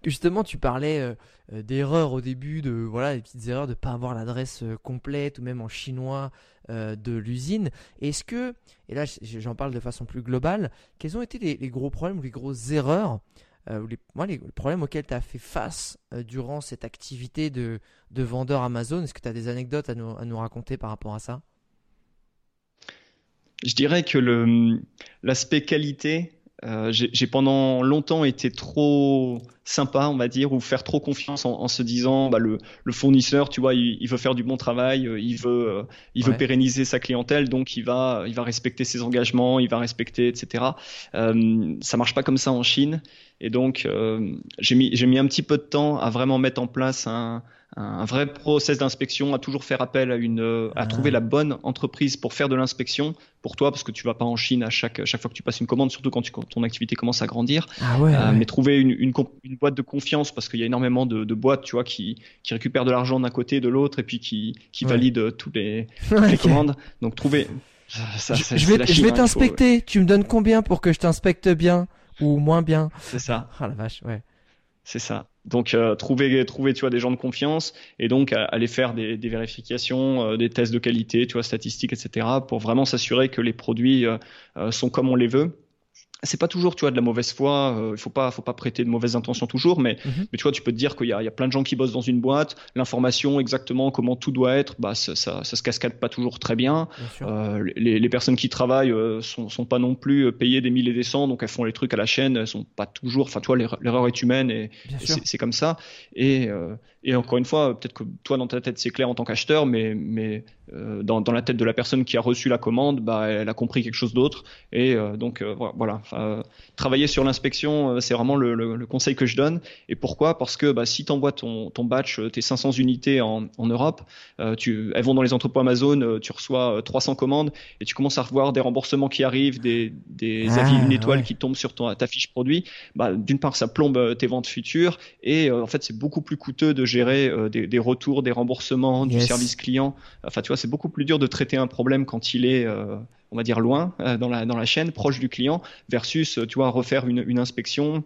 justement, tu parlais d'erreurs au début, de voilà, des petites erreurs de ne pas avoir l'adresse complète ou même en chinois de l'usine. Est-ce que, et là j'en parle de façon plus globale, quels ont été les, les gros problèmes ou les grosses erreurs euh, les, moi, les, problèmes auxquels tu as fait face euh, durant cette activité de, de vendeur Amazon, est-ce que tu as des anecdotes à nous, raconter par rapport à ça? Je dirais que l'aspect qualité euh, j'ai pendant longtemps été trop sympa, on va dire, ou faire trop confiance en, se disant, bah, le, fournisseur, tu vois, il, veut faire du bon travail, euh, il veut, euh, il veut pérenniser sa clientèle, donc il va, il va respecter ses engagements, il va respecter, etc. Euh, ça marche pas comme ça en Chine, et donc j'ai mis, j'ai mis un petit peu de temps à vraiment mettre en place un, un vrai process d'inspection, à toujours faire appel à une, à ah. trouver la bonne entreprise pour faire de l'inspection pour toi, parce que tu vas pas en Chine à chaque, chaque fois que tu passes une commande, surtout quand, tu, ton activité commence à grandir. Ah ouais, euh, Mais trouver une, une, une, boîte de confiance, parce qu'il y a énormément de, de, boîtes, tu vois, qui, qui récupèrent de l'argent d'un côté et de l'autre, et puis qui, qui valident tous les, toutes les commandes. Donc trouver. Ça, je, je, vais, je vais hein, t'inspecter. Tu me donnes combien pour que je t'inspecte bien ou moins bien? C'est ça. Ah la vache, ouais. C'est ça. Donc euh, trouver, trouver, tu vois, des gens de confiance et donc aller faire des, des vérifications, euh, des tests de qualité, tu vois, statistiques, etc. pour vraiment s'assurer que les produits euh, sont comme on les veut c'est pas toujours, tu vois, de la mauvaise foi. Euh, il faut pas, faut pas prêter de mauvaises intentions toujours, mais, mhm. mais tu vois, tu peux te dire qu'il y, y a, plein de gens qui bossent dans une boîte. L'information exactement comment tout doit être, bah ça, ça, ça se cascade pas toujours très bien. euh, les, les, personnes qui travaillent euh, sont, sont pas non plus payées des milliers et des cents, donc elles font les trucs à la chaîne. Elles sont pas toujours. Enfin, tu vois, l'erreur est humaine et, c'est comme ça. Et, euh, et encore une fois, peut-être que toi dans ta tête c'est clair en tant qu'acheteur, mais, mais euh, dans, dans, la tête de la personne qui a reçu la commande, bah, elle a compris quelque chose d'autre. Et euh, donc euh, voilà, travailler sur l'inspection, c'est vraiment le, le, le, conseil que je donne. Et pourquoi? Parce que bah, si tu envoies ton, ton batch, tes 500 unités en, en Europe, tu, elles vont dans les entrepôts Amazon, tu reçois 300 commandes et tu commences à revoir des remboursements qui arrivent, des, des ah, avis une étoile qui tombent sur ton, ta fiche produit. Bah, D'une part, ça plombe tes ventes futures et en fait, c'est beaucoup plus coûteux de gérer des, des, retours, des remboursements, du service client. Enfin, tu vois, c'est beaucoup plus dur de traiter un problème quand il est, euh, on va dire, loin euh, dans, la, dans la chaîne, proche du client, versus, tu vois, refaire une, une inspection,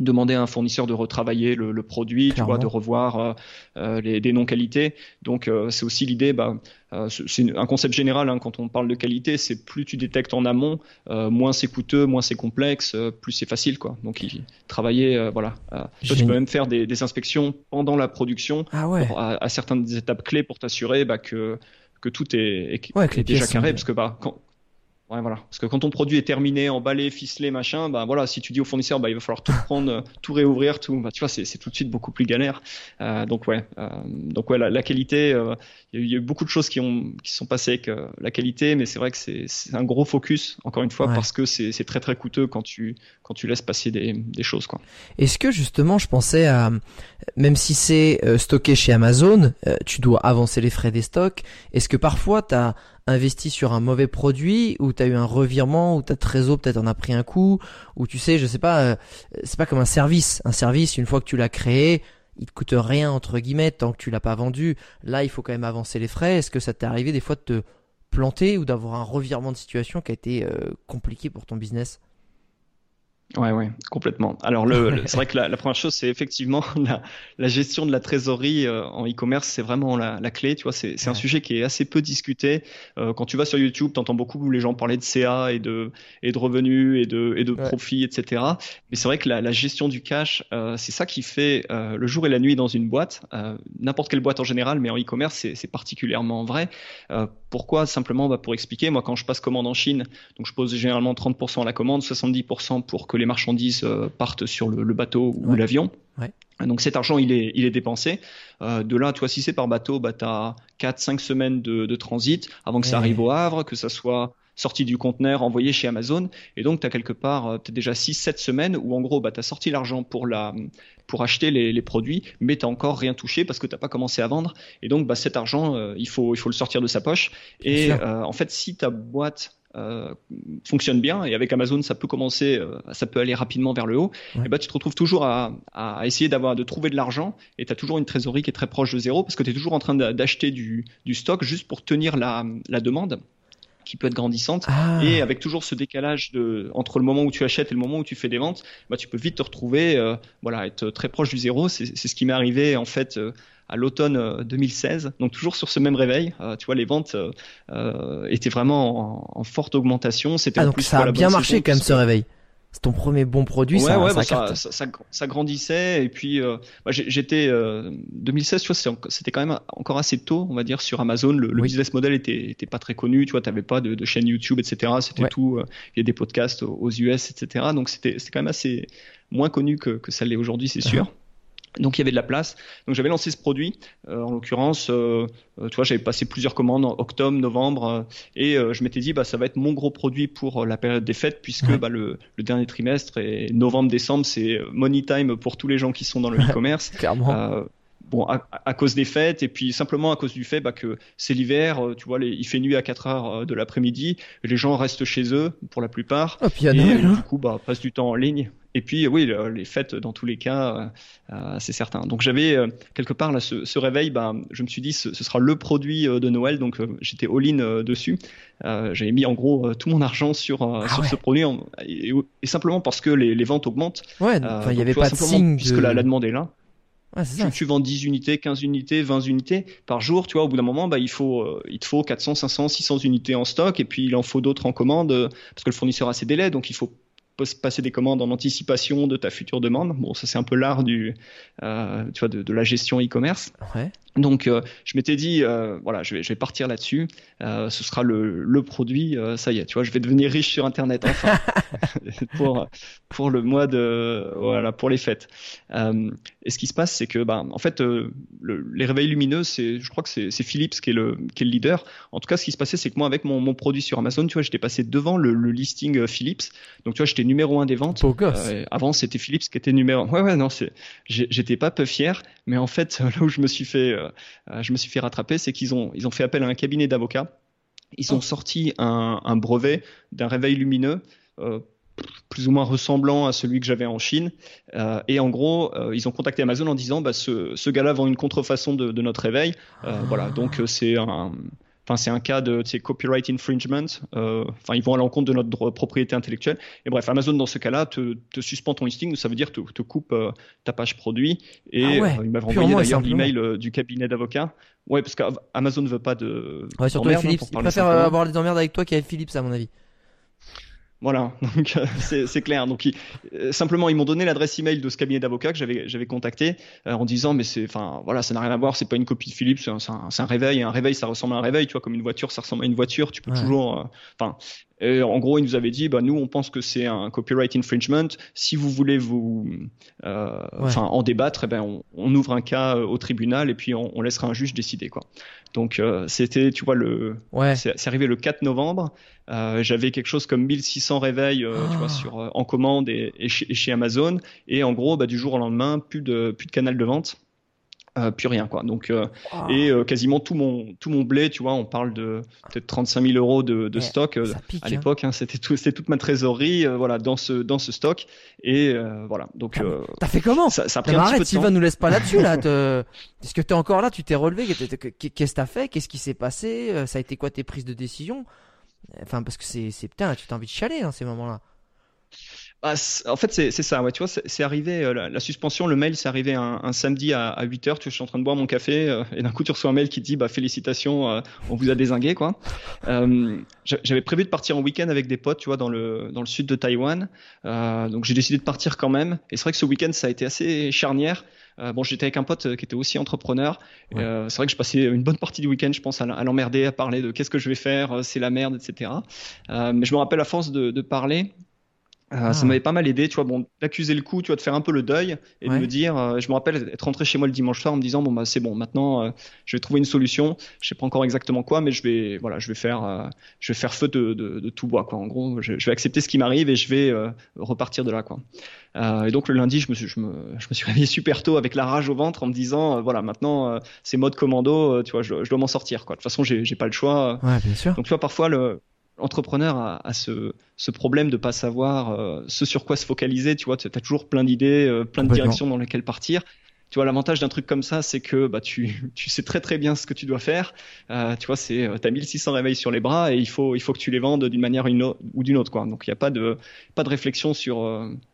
demander à un fournisseur de retravailler le, produit, tu vois, de revoir euh, euh les, des non-qualités. Donc c'est aussi l'idée, bah, c'est un concept général hein, quand on parle de qualité, c'est plus tu détectes en amont, moins c'est coûteux, moins c'est complexe, plus c'est facile, quoi. Donc il, travailler, voilà. tu peux même faire des, des, inspections pendant la production ah ouais. à, certaines étapes clés pour t'assurer bah, que que tout est, est, déjà carré, parce que bah, quand, Ouais, voilà. Parce que quand ton produit est terminé, emballé, ficelé, machin, bah voilà, si tu dis au fournisseur, bah il va falloir tout prendre, tout réouvrir, tout, bah tu vois, c'est tout de suite beaucoup plus galère. Euh, donc ouais, euh, donc ouais, la, la qualité, euh, il y, a eu beaucoup de choses qui ont, qui sont passées avec euh, la qualité, mais c'est vrai que c'est un gros focus, encore une fois, parce que c'est très très coûteux quand tu, quand tu laisses passer des, des choses, quoi. Est-ce que justement, je pensais à, même si c'est euh, stocké chez Amazon, tu dois avancer les frais des stocks. Est-ce que parfois tu as investi sur un mauvais produit ou tu as eu un revirement ou ta trésor peut-être en a pris un coup ou tu sais je sais pas euh, c'est pas comme un service. Un service une fois que tu l'as créé il te coûte rien entre guillemets tant que tu l'as pas vendu. Là il faut quand même avancer les frais. Est-ce que ça t'est arrivé des fois de te planter ou d'avoir un revirement de situation qui a été euh, compliqué pour ton business? Ouais, ouais, complètement. Alors, le, c'est vrai que la, la première chose, c'est effectivement la, la, gestion de la trésorerie euh, en e-commerce, c'est vraiment la, la, clé. Tu vois, c'est, c'est un sujet qui est assez peu discuté. Euh, quand tu vas sur YouTube, tu entends beaucoup les gens parler de CA et de et de revenus et de et de profits, etc. Mais c'est vrai que la, gestion du cash, euh, c'est ça qui fait euh, le jour et la nuit dans une boîte. n'importe quelle boîte en général, mais en e-commerce, c'est, c'est particulièrement vrai. pourquoi? Simplement, bah, pour expliquer. Moi, quand je passe commande en Chine, donc je pose généralement 30% à la commande, 70% pour que les marchandises euh, partent sur le, bateau ou l'avion. Donc cet argent, il est, il est dépensé. Euh, de là, toi, si c'est par bateau, bah, tu as 4-5 semaines de, transit avant que ça arrive au Havre, que ça soit sorti du conteneur, envoyé chez Amazon. Et donc, tu as quelque part euh, déjà 6-7 semaines où, en gros, bah, tu as sorti l'argent pour, la, pour acheter les, produits, mais tu encore rien touché parce que tu pas commencé à vendre. Et donc, bah, cet argent, il, faut, il faut le sortir de sa poche. Et en fait, si ta boîte euh, fonctionne bien. Et avec Amazon ça peut commencer euh, ça peut aller rapidement vers le haut. Et bah tu te retrouves toujours à, à essayer d'avoir de trouver de l'argent. Et tu as toujours une trésorerie qui est très proche de zéro parce que tu es toujours en train d'acheter du, du, stock juste pour tenir la, la demande qui peut être grandissante ah. et avec toujours ce décalage de entre le moment où tu achètes et le moment où tu fais des ventes bah tu peux vite te retrouver euh, voilà être très proche du zéro c'est ce qui m'est arrivé en fait à l'automne 2016. Euh, Donc toujours sur ce même réveil, euh, tu vois, les ventes euh, étaient vraiment en, forte augmentation. C'était ah, donc ça a bien marché quand même ce réveil. Ton premier bon produit, ça, ouais, ça, ça, ça, grandissait. Et puis, euh, bah, j'étais 2016, tu vois, c'était quand même encore assez tôt, on va dire, sur Amazon. Le, business model était, était pas très connu. Tu vois, t'avais pas de, de, chaîne YouTube, etc. C'était tout. il y a des podcasts aux US, etc. Donc c'était quand même assez moins connu que, que ça l'est aujourd'hui, c'est sûr. Donc il y avait de la place. Donc j'avais lancé ce produit. Euh, en l'occurrence, euh, euh, tu vois, j'avais passé plusieurs commandes en octobre, novembre, et je m'étais dit, bah ça va être mon gros produit pour la période des fêtes, puisque bah, le, le, dernier trimestre et novembre-décembre, c'est money time pour tous les gens qui sont dans le e-commerce. Clairement bon, à, cause des fêtes et puis simplement à cause du fait bah, que c'est l'hiver, tu vois, les, il fait nuit à 4 heures de l'après-midi, les gens restent chez eux pour la plupart, oh, et hein. du coup bah, passent du temps en ligne. Et puis oui, les fêtes dans tous les cas, euh, euh, c'est certain. Donc j'avais euh, quelque part là ce, réveil, bah, je me suis dit ce, sera le produit de Noël, donc j'étais all-in dessus. j'avais mis en gros tout mon argent sur, ah sur ce produit et, simplement parce que les, ventes augmentent. Ouais, il n'y avait pas de signe puisque la, demande est là. Tu, vends 10 unités, 15 unités, 20 unités par jour, tu vois, au bout d'un moment, bah, il, faut, il te faut 400, 500, 600 unités en stock, et puis il en faut d'autres en commande, parce que le fournisseur a ses délais, donc il faut passer des commandes en anticipation de ta future demande. Bon, ça c'est un peu l'art du, euh, de, la gestion e-commerce. Donc, euh, je m'étais dit, euh, voilà, je vais, je vais partir là-dessus. Euh, ce sera le, le produit. Euh, ça y est, tu vois, je vais devenir riche sur Internet enfin pour pour le mois de voilà pour les fêtes. et ce qui se passe, c'est que, bah, en fait, le, les réveils lumineux, c'est, je crois que c'est, c'est Philips qui est le qui est le leader. En tout cas, ce qui se passait, c'est que moi, avec mon, mon produit sur Amazon, tu vois, j'étais passé devant le, le listing Philips. Donc, tu vois, j'étais numéro un des ventes. avant, c'était Philips qui était numéro. Ouais, ouais, non, c'est, j'étais pas peu fier, mais en fait, là où je me suis fait euh, je me suis fait rattraper, c'est qu'ils ont, ils ont fait appel à un cabinet d'avocats. Ils ont oh. sorti un, brevet d'un réveil lumineux. Euh, plus ou moins ressemblant à celui que j'avais en Chine. Euh, et en gros, ils ont contacté Amazon en disant bah, ce, ce gars-là vend une contrefaçon de, de notre réveil. Voilà, donc c'est un, Enfin, c'est un cas de copyright infringement. Euh, enfin, ils vont à l'encontre de notre propriété intellectuelle. Et bref, Amazon dans ce cas-là te, te suspend ton listing, ça veut dire te, te coupe euh, ta page produit. Et ah euh, il m'avait envoyé d'ailleurs l'email du cabinet d'avocat. Ouais, parce qu'Amazon ne veut pas de. Ouais, surtout avec hein, Philips. il préfère avoir des emmerdes avec toi qu'avec Philips, à mon avis. Voilà, donc euh, c'est clair. Donc euh, simplement, ils m'ont donné l'adresse email de ce cabinet d'avocat que j'avais contacté euh, en disant mais c'est enfin voilà, ça n'a rien à voir, c'est pas une copie de Philips, c'est un, un, réveil, un réveil ça ressemble à un réveil, tu vois comme une voiture, ça ressemble à une voiture, tu peux toujours enfin et en gros, ils nous avaient dit, bah, nous, on pense que c'est un copyright infringement. Si vous voulez vous, euh, enfin, en débattre, eh ben, on, on, ouvre un cas au tribunal et puis on, on laissera un juge décider, quoi. Donc, euh, c'était, tu vois, le, ouais. c'est arrivé le 4 novembre. Euh, J'avais quelque chose comme 1600 réveils, euh, tu vois, ah. sur en commande et, et, chez, et, chez, Amazon. Et en gros, bah, du jour au lendemain, plus de plus de canal de vente. Euh, plus rien quoi. Donc euh, ah. et euh, quasiment tout mon tout mon blé, tu vois, on parle de peut-être 35 000 euros de, de stock à hein. l'époque. Hein, c'était tout, c'était toute ma trésorerie, voilà, dans ce dans ce stock et voilà. Donc t'as fait comment? Ça, ça a pris un petit peu de Sylvain, nous laisse pas là-dessus là. Est-ce que t'es encore là? Tu t'es relevé Qu'est-ce que t'as fait? Qu'est-ce qui s'est passé? Ça a été quoi tes prises de décision? Enfin parce que c'est c'est putain, tu t'as envie de chialer dans ces moments-là. Ah, en fait, c'est ça. Ouais, tu vois, c'est arrivé, euh, la, suspension, le mail, c'est arrivé un, samedi à, à 8 heures. Tu vois, je suis en train de boire mon café euh, et d'un coup, tu reçois un mail qui dit bah, Félicitations, euh, on vous a désingué. quoi. J'avais prévu de partir en week-end avec des potes, tu vois, dans le, dans le sud de Taïwan. donc, j'ai décidé de partir quand même. Et c'est vrai que ce week-end, ça a été assez charnière. bon, j'étais avec un pote qui était aussi entrepreneur. c'est vrai que je passais une bonne partie du week-end, je pense, à, l'emmerder, à parler de qu'est-ce que je vais faire, c'est la merde, etc. mais je me rappelle à force de, de parler, euh, ça ah. m'avait pas mal aidé, tu vois, bon, d'accuser le coup, tu vois, de faire un peu le deuil et de me dire, euh, je me rappelle être rentré chez moi le dimanche soir en me disant, bon bah c'est bon, maintenant euh, je vais trouver une solution. Je sais pas encore exactement quoi, mais je vais, voilà, je vais faire, je vais faire feu de, de, de, tout bois, quoi. En gros, je, je vais accepter ce qui m'arrive et je vais repartir de là, quoi. et donc le lundi, je me suis, je me, je me suis réveillé super tôt avec la rage au ventre en me disant, voilà, maintenant c'est mode commando, tu vois, je, je dois m'en sortir, quoi. De toute façon, j'ai pas le choix. Ouais, bien sûr. Donc tu vois, parfois le L'entrepreneur a, a ce, ce, problème de pas savoir euh, ce sur quoi se focaliser. Tu vois, tu as toujours plein d'idées, euh, plein de directions dans lesquelles partir. Tu vois, l'avantage d'un truc comme ça, c'est que bah, tu, tu sais très très bien ce que tu dois faire. Euh, tu vois, c'est t'as 1600 réveils sur les bras et il faut il faut que tu les vendes d'une manière une ou d'une autre quoi. Donc il n'y a pas de pas de réflexion sur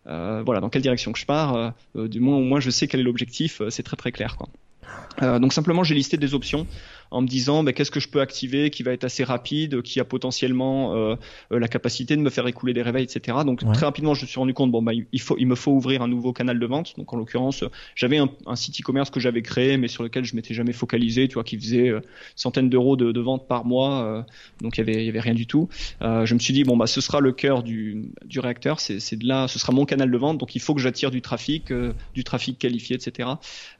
voilà dans quelle direction que je pars. du moins au moins je sais quel est l'objectif. c'est très très clair quoi. donc simplement j'ai listé des options en me disant bah, qu'est-ce que je peux activer qui va être assez rapide, qui a potentiellement euh, la capacité de me faire écouler des réveils, etc. Donc très rapidement, je me suis rendu compte bon bah il faut il me faut ouvrir un nouveau canal de vente. Donc en l'occurrence, j'avais un, site e-commerce que j'avais créé, mais sur lequel je m'étais jamais focalisé, tu vois, qui faisait centaines d'euros de, de vente par mois, donc il y avait il y avait rien du tout. je me suis dit bon bah ce sera le cœur du du réacteur, c'est de là, ce sera mon canal de vente, donc il faut que j'attire du trafic, du trafic qualifié, etc.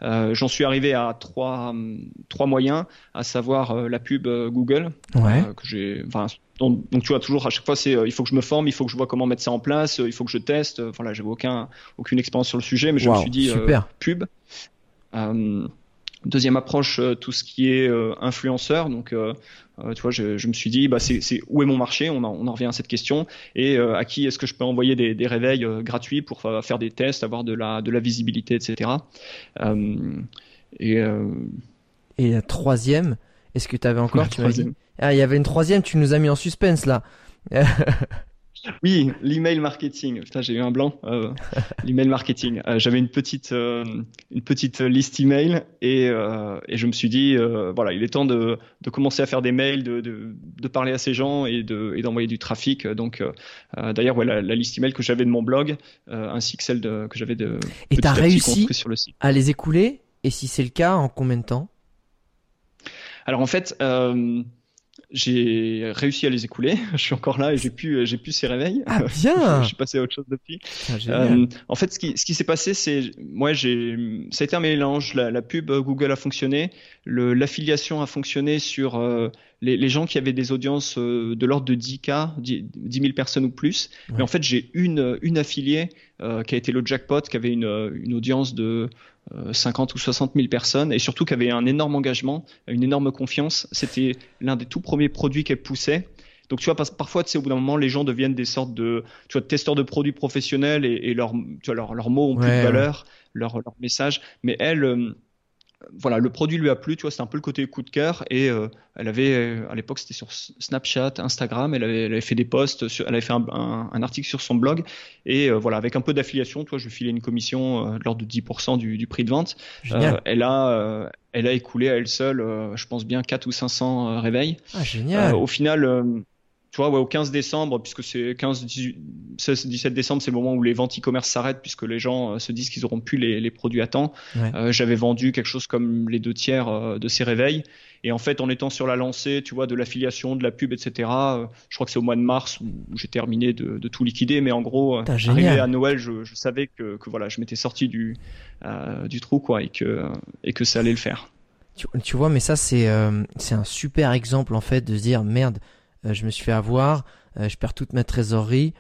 J'en suis arrivé à trois trois moyens, à savoir euh, la pub euh, Google euh, que j'ai. donc, tu vois toujours à chaque fois c'est il faut que je me forme, il faut que je vois comment mettre ça en place, il faut que je teste. Enfin là j'avais aucun aucune expérience sur le sujet, mais je me suis dit super. pub. Deuxième approche, tout ce qui est influenceur. Donc, tu vois, je, me suis dit, bah, c'est où est mon marché? On en, on revient à cette question. Et à qui est-ce que je peux envoyer des, des réveils gratuits pour faire des tests, avoir de la, de la visibilité, etc. et et la troisième, est-ce que tu avais encore tu Ah, il y avait une troisième, tu nous as mis en suspense là. oui, l'email marketing. Putain, j'ai eu un blanc. Euh, l'email marketing. Euh, j'avais une petite, euh, une petite liste email et, et je me suis dit, voilà, il est temps de, de, commencer à faire des mails, de, de, de parler à ces gens et d'envoyer du trafic. Donc, d'ailleurs, ouais, la, liste email que j'avais de mon blog ainsi que celle que j'avais de. Et tu as réussi sur le site. à les écouler? Et si c'est le cas, en combien de temps? Alors en fait, euh, j'ai réussi à les écouler. Je suis encore là et j'ai pu, j'ai pu ces réveils. Ah bien. je suis passé à autre chose depuis. Ah, euh, en fait, ce qui, ce qui s'est passé, c'est, moi, j'ai, ça a été un mélange. La, la pub Google a fonctionné, le, l'affiliation a fonctionné sur euh, les, les, gens qui avaient des audiences euh, de l'ordre de 10K, 10, 000 personnes ou plus. Et en fait, j'ai une, une affiliée qui a été le jackpot, qui avait une, une audience de 50 ou 60 000 personnes et surtout qui avait un énorme engagement, une énorme confiance. C'était l'un des tout premiers produits qu'elle poussait. Donc tu vois, parfois, tu sais, au bout d'un moment, les gens deviennent des sortes de, tu vois, testeurs de produits professionnels et, et leurs, tu vois, leurs, mots ont plus de valeur, leurs leur messages. Mais elle, euh, voilà, le produit lui a plu, tu vois, c'était un peu le côté coup de cœur. Et euh, elle avait, euh, à l'époque, c'était sur Snapchat, Instagram, elle avait, elle avait fait des posts, elle avait fait un, un, article sur son blog. Et euh, voilà, avec un peu d'affiliation, tu vois, je filais une commission de l'ordre de 10% du, du, prix de vente. elle a, elle a écoulé à elle seule, je pense bien 4 ou 500 réveils. Ah, génial. au final, tu vois, ouais, au 15 décembre, puisque c'est 15, 18, 16, 17 décembre, c'est le moment où les ventes e-commerce s'arrêtent, puisque les gens euh, se disent qu'ils auront plus les, les produits à temps. Euh, J'avais vendu quelque chose comme les deux tiers euh, de ces réveils. Et en fait, en étant sur la lancée, tu vois, de l'affiliation, de la pub, etc., je crois que c'est au mois de mars où, j'ai terminé de, de, tout liquider. Mais en gros, arrivé à Noël, je, je savais que, que, voilà, je m'étais sorti du, du trou, quoi, et que, et que ça allait le faire. Tu, tu vois, mais ça, c'est c'est un super exemple, en fait, de se dire, merde, je me suis fait avoir, euh, je perds toute ma trésorerie.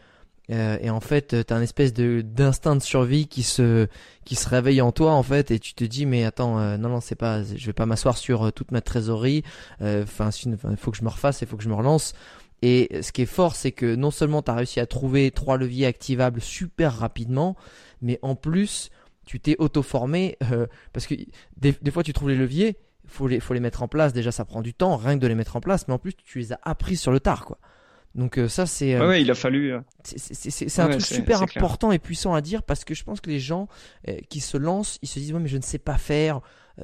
Euh, et en fait, tu as un espèce de d'instinct de survie qui se qui se réveille en toi en fait, et tu te dis mais attends non non c'est pas, je vais pas m'asseoir sur toute ma trésorerie. Enfin, il faut que je me refasse, il faut que je me relance. Et ce qui est fort, c'est que non seulement tu as réussi à trouver trois leviers activables super rapidement, mais en plus tu t'es auto-formé parce que des, des, fois tu trouves les leviers faut les, faut les mettre en place. Déjà, ça prend du temps, rien que de les mettre en place, mais en plus, tu les as appris sur le tard, quoi. Donc euh, ça, c'est. Euh, ouais, il a fallu. Euh, c'est un truc super important et puissant à dire parce que je pense que les gens qui se lancent, ils se disent ouais mais je ne sais pas faire.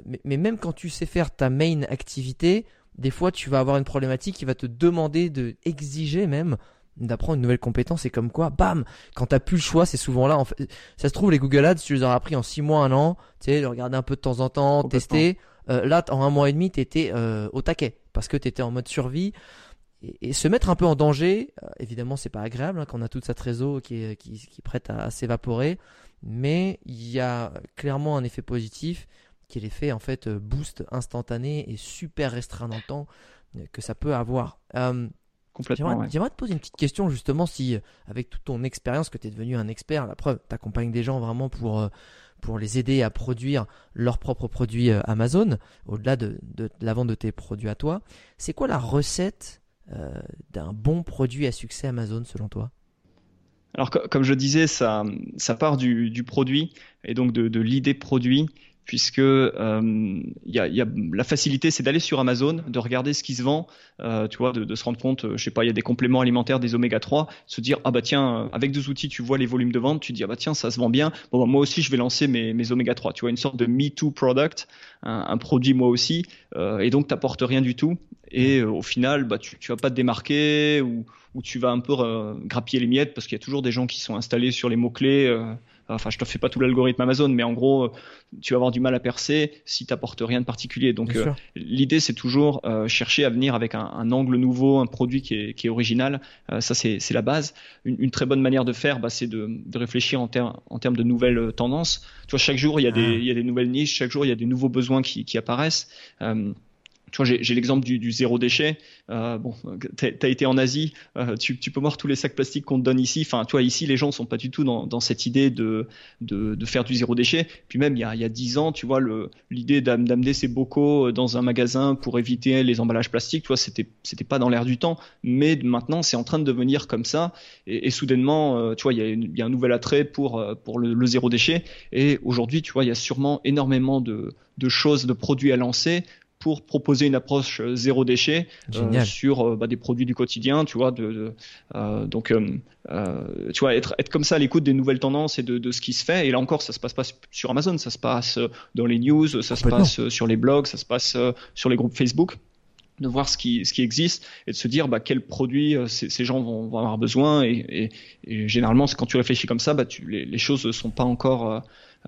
Mais, mais, même quand tu sais faire ta main activité, des fois tu vas avoir une problématique qui va te demander de exiger même d'apprendre une nouvelle compétence et comme quoi, bam, quand t'as plus le choix, c'est souvent là. En fait, ça se trouve les Google Ads, tu les auras appris en 6 mois, un an, tu sais, de regarder un peu de temps en temps, tester. Euh, là, en un mois et demi, tu étais euh, au taquet parce que tu étais en mode survie. Et, se mettre un peu en danger, euh, évidemment, c'est pas agréable hein, quand on a toute sa trésor qui est, qui, qui est prête à, s'évaporer. Mais il y a clairement un effet positif qui est l'effet en fait boost instantané et super restreint dans le temps que ça peut avoir. Complètement. J'aimerais te poser une petite question justement si, avec toute ton expérience, que tu es devenu un expert, la preuve, tu accompagnes des gens vraiment pour pour les aider à produire leurs propres produits euh, Amazon, au-delà de, la vente de tes produits à toi. C'est quoi la recette euh, d'un bon produit à succès Amazon selon toi? Alors, comme je disais, ça, ça part du, produit et donc de, l'idée produit. Puisque a, la facilité, c'est d'aller sur Amazon, de regarder ce qui se vend, tu vois, de, se rendre compte, je sais pas, il y a des compléments alimentaires, des oméga 3, se dire ah bah tiens, avec deux outils, tu vois les volumes de vente, tu dis ah bah tiens, ça se vend bien. Bon, bah, moi aussi, je vais lancer mes, mes oméga 3. Tu vois, une sorte de me too product, un, produit moi aussi, et donc t'apportes rien du tout. Et au final, bah tu, tu vas pas te démarquer ou où tu vas un peu euh, grappiller les miettes parce qu'il y a toujours des gens qui sont installés sur les mots-clés. Euh, enfin, je te fais pas tout l'algorithme Amazon, mais en gros, euh, tu vas avoir du mal à percer si tu n'apportes rien de particulier. Donc, l'idée, c'est toujours chercher à venir avec un, angle nouveau, un produit qui est, qui est original. ça, c'est la base. Une, très bonne manière de faire, bah, c'est de, de, réfléchir en, en, termes de nouvelles tendances. Tu vois, chaque jour, il y, a des, ah. il y a des nouvelles niches, chaque jour, il y a des nouveaux besoins qui, qui apparaissent tu vois, j'ai l'exemple du, zéro déchet. Euh, bon, tu as été en Asie, euh, tu, peux voir tous les sacs plastiques qu'on te donne ici. Enfin, tu vois, ici, les gens sont pas du tout dans, cette idée de, faire du zéro déchet. Puis même, il y a, il y a 10 ans, tu vois, l'idée d'amener ses bocaux dans un magasin pour éviter les emballages plastiques, tu vois, c'était pas dans l'air du temps. Mais maintenant, c'est en train de devenir comme ça. Et, soudainement, euh, tu vois, il y, a un nouvel attrait pour, euh, le, zéro déchet. Et aujourd'hui, tu vois, il y a sûrement énormément de choses, de produits à lancer pour proposer une approche euh, zéro déchet euh, sur euh, bah, des produits du quotidien, tu vois. De, donc, tu vois, être, être comme ça à l'écoute des nouvelles tendances et de, de, ce qui se fait. Et là encore, ça se passe pas sur Amazon, ça se passe dans les news, ça se passe sur les blogs, ça se passe sur les groupes Facebook de voir ce qui, ce qui existe et de se dire bah, quels produits ces, ces, gens vont, vont, avoir besoin et, et, et généralement quand tu réfléchis comme ça bah, tu, les, les choses ne sont pas encore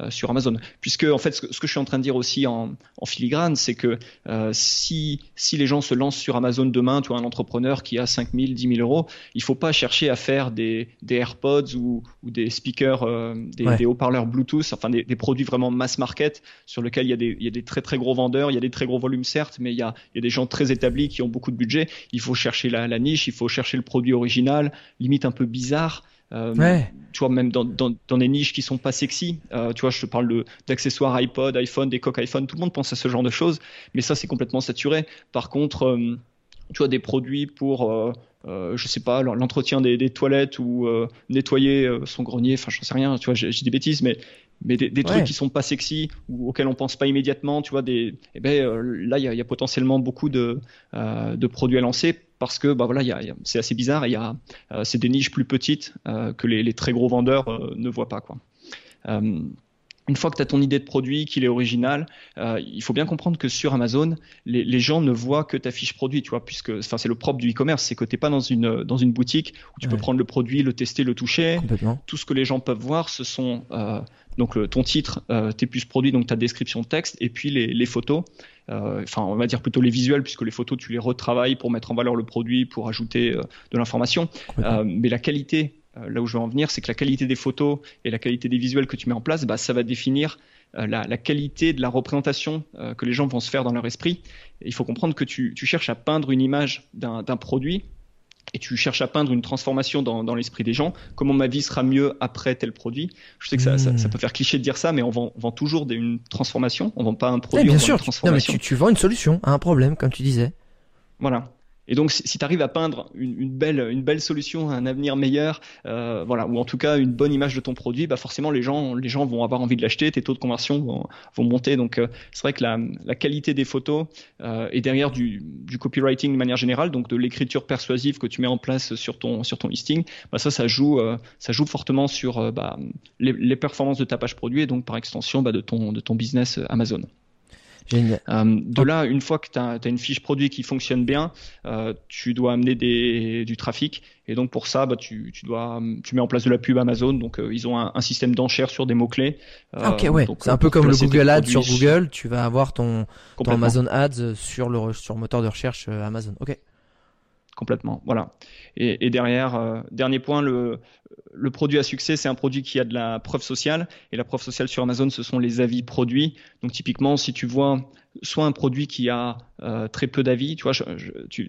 sur Amazon. Puisque en fait, ce que, je suis en train de dire aussi en, filigrane, c'est que euh, si, si les gens se lancent sur Amazon demain, tu vois, un entrepreneur qui a 5 000, 10 000 euros, il faut pas chercher à faire des, des AirPods ou, ou des speakers, euh, des, haut-parleurs Bluetooth, enfin des, produits vraiment mass market sur lesquels il y, a des, il y a des très très gros vendeurs, il y a des très gros volumes certes, mais il y a, il y a des gens très établis qui ont beaucoup de budget. Il faut chercher la, la niche, il faut chercher le produit original, limite un peu bizarre. Euh, Tu vois, même dans, dans, dans, des niches qui sont pas sexy. Euh, tu vois, je te parle d'accessoires iPod, iPhone, des coques iPhone. Tout le monde pense à ce genre de choses, mais ça, c'est complètement saturé. Par contre, euh, tu vois, des produits pour, je sais pas, l'entretien des, des, toilettes ou nettoyer son grenier. Enfin, j'en sais rien. Tu vois, j'ai des bêtises, mais mais des, des trucs qui sont pas sexy ou auxquels on pense pas immédiatement. Tu vois, des, eh ben là, il y a, y a, potentiellement beaucoup de, de produits à lancer parce que bah voilà, c'est assez bizarre. Il y a, euh, c'est des niches plus petites euh, que les, les, très gros vendeurs euh, ne voient pas quoi. une fois que tu as ton idée de produit, qu'il est original, il faut bien comprendre que sur Amazon, les, les, gens ne voient que ta fiche produit, tu vois, puisque enfin c'est le propre du e-commerce, c'est que t'es pas dans une dans une boutique où tu peux prendre le produit, le tester, le toucher. Tout ce que les gens peuvent voir, ce sont donc ton titre, tes puces produits, donc ta description de texte, et puis les, les photos. Euh, enfin on va dire plutôt les visuels puisque les photos tu les retravailles pour mettre en valeur le produit, pour ajouter euh, de l'information. Euh, mais la qualité, là où je veux en venir, c'est que la qualité des photos et la qualité des visuels que tu mets en place, bah, ça va définir la, la, qualité de la représentation que les gens vont se faire dans leur esprit. il faut comprendre que tu, tu cherches à peindre une image d'un produit et tu cherches à peindre une transformation dans, dans l'esprit des gens, comment ma vie sera mieux après tel produit. Je sais que ça, ça, ça, hmm. peut faire cliché de dire ça, mais on vend, on vend toujours des, une transformation, on vend pas un produit, bien on sûr, une transformation. Non, mais tu, tu vends une solution à un problème, comme tu disais. Voilà. Et donc, si, tu arrives à peindre une, belle, solution, un avenir meilleur, euh, voilà, ou en tout cas une bonne image de ton produit, bah forcément les gens, les gens vont avoir envie de l'acheter, tes taux de conversion vont, vont monter. Donc, euh, c'est vrai que la, la, qualité des photos euh, et derrière du, du, copywriting de manière générale, donc de l'écriture persuasive que tu mets en place sur ton, sur ton listing, bah ça, ça joue, euh, ça joue fortement sur euh, bah, les, les, performances de ta page produit et donc par extension bah, de ton, de ton business Amazon. Euh, de là, une fois que tu as, une fiche produit qui fonctionne bien, euh, tu dois amener des, du trafic. Et donc pour ça, bah, tu, tu, dois, tu mets en place de la pub Amazon. Donc euh, ils ont un, un, système d'enchères sur des mots-clés. Ah, ok, ouais. C'est un peu comme le Google Ads sur Google. Tu vas avoir ton, ton Amazon Ads sur le sur moteur de recherche Amazon. Ok complètement. Voilà. Et, derrière, euh, dernier point, le, produit à succès, c'est un produit qui a de la preuve sociale. Et la preuve sociale sur Amazon, ce sont les avis produits. Donc typiquement, si tu vois soit un produit qui a euh, très peu d'avis, tu vois, tu,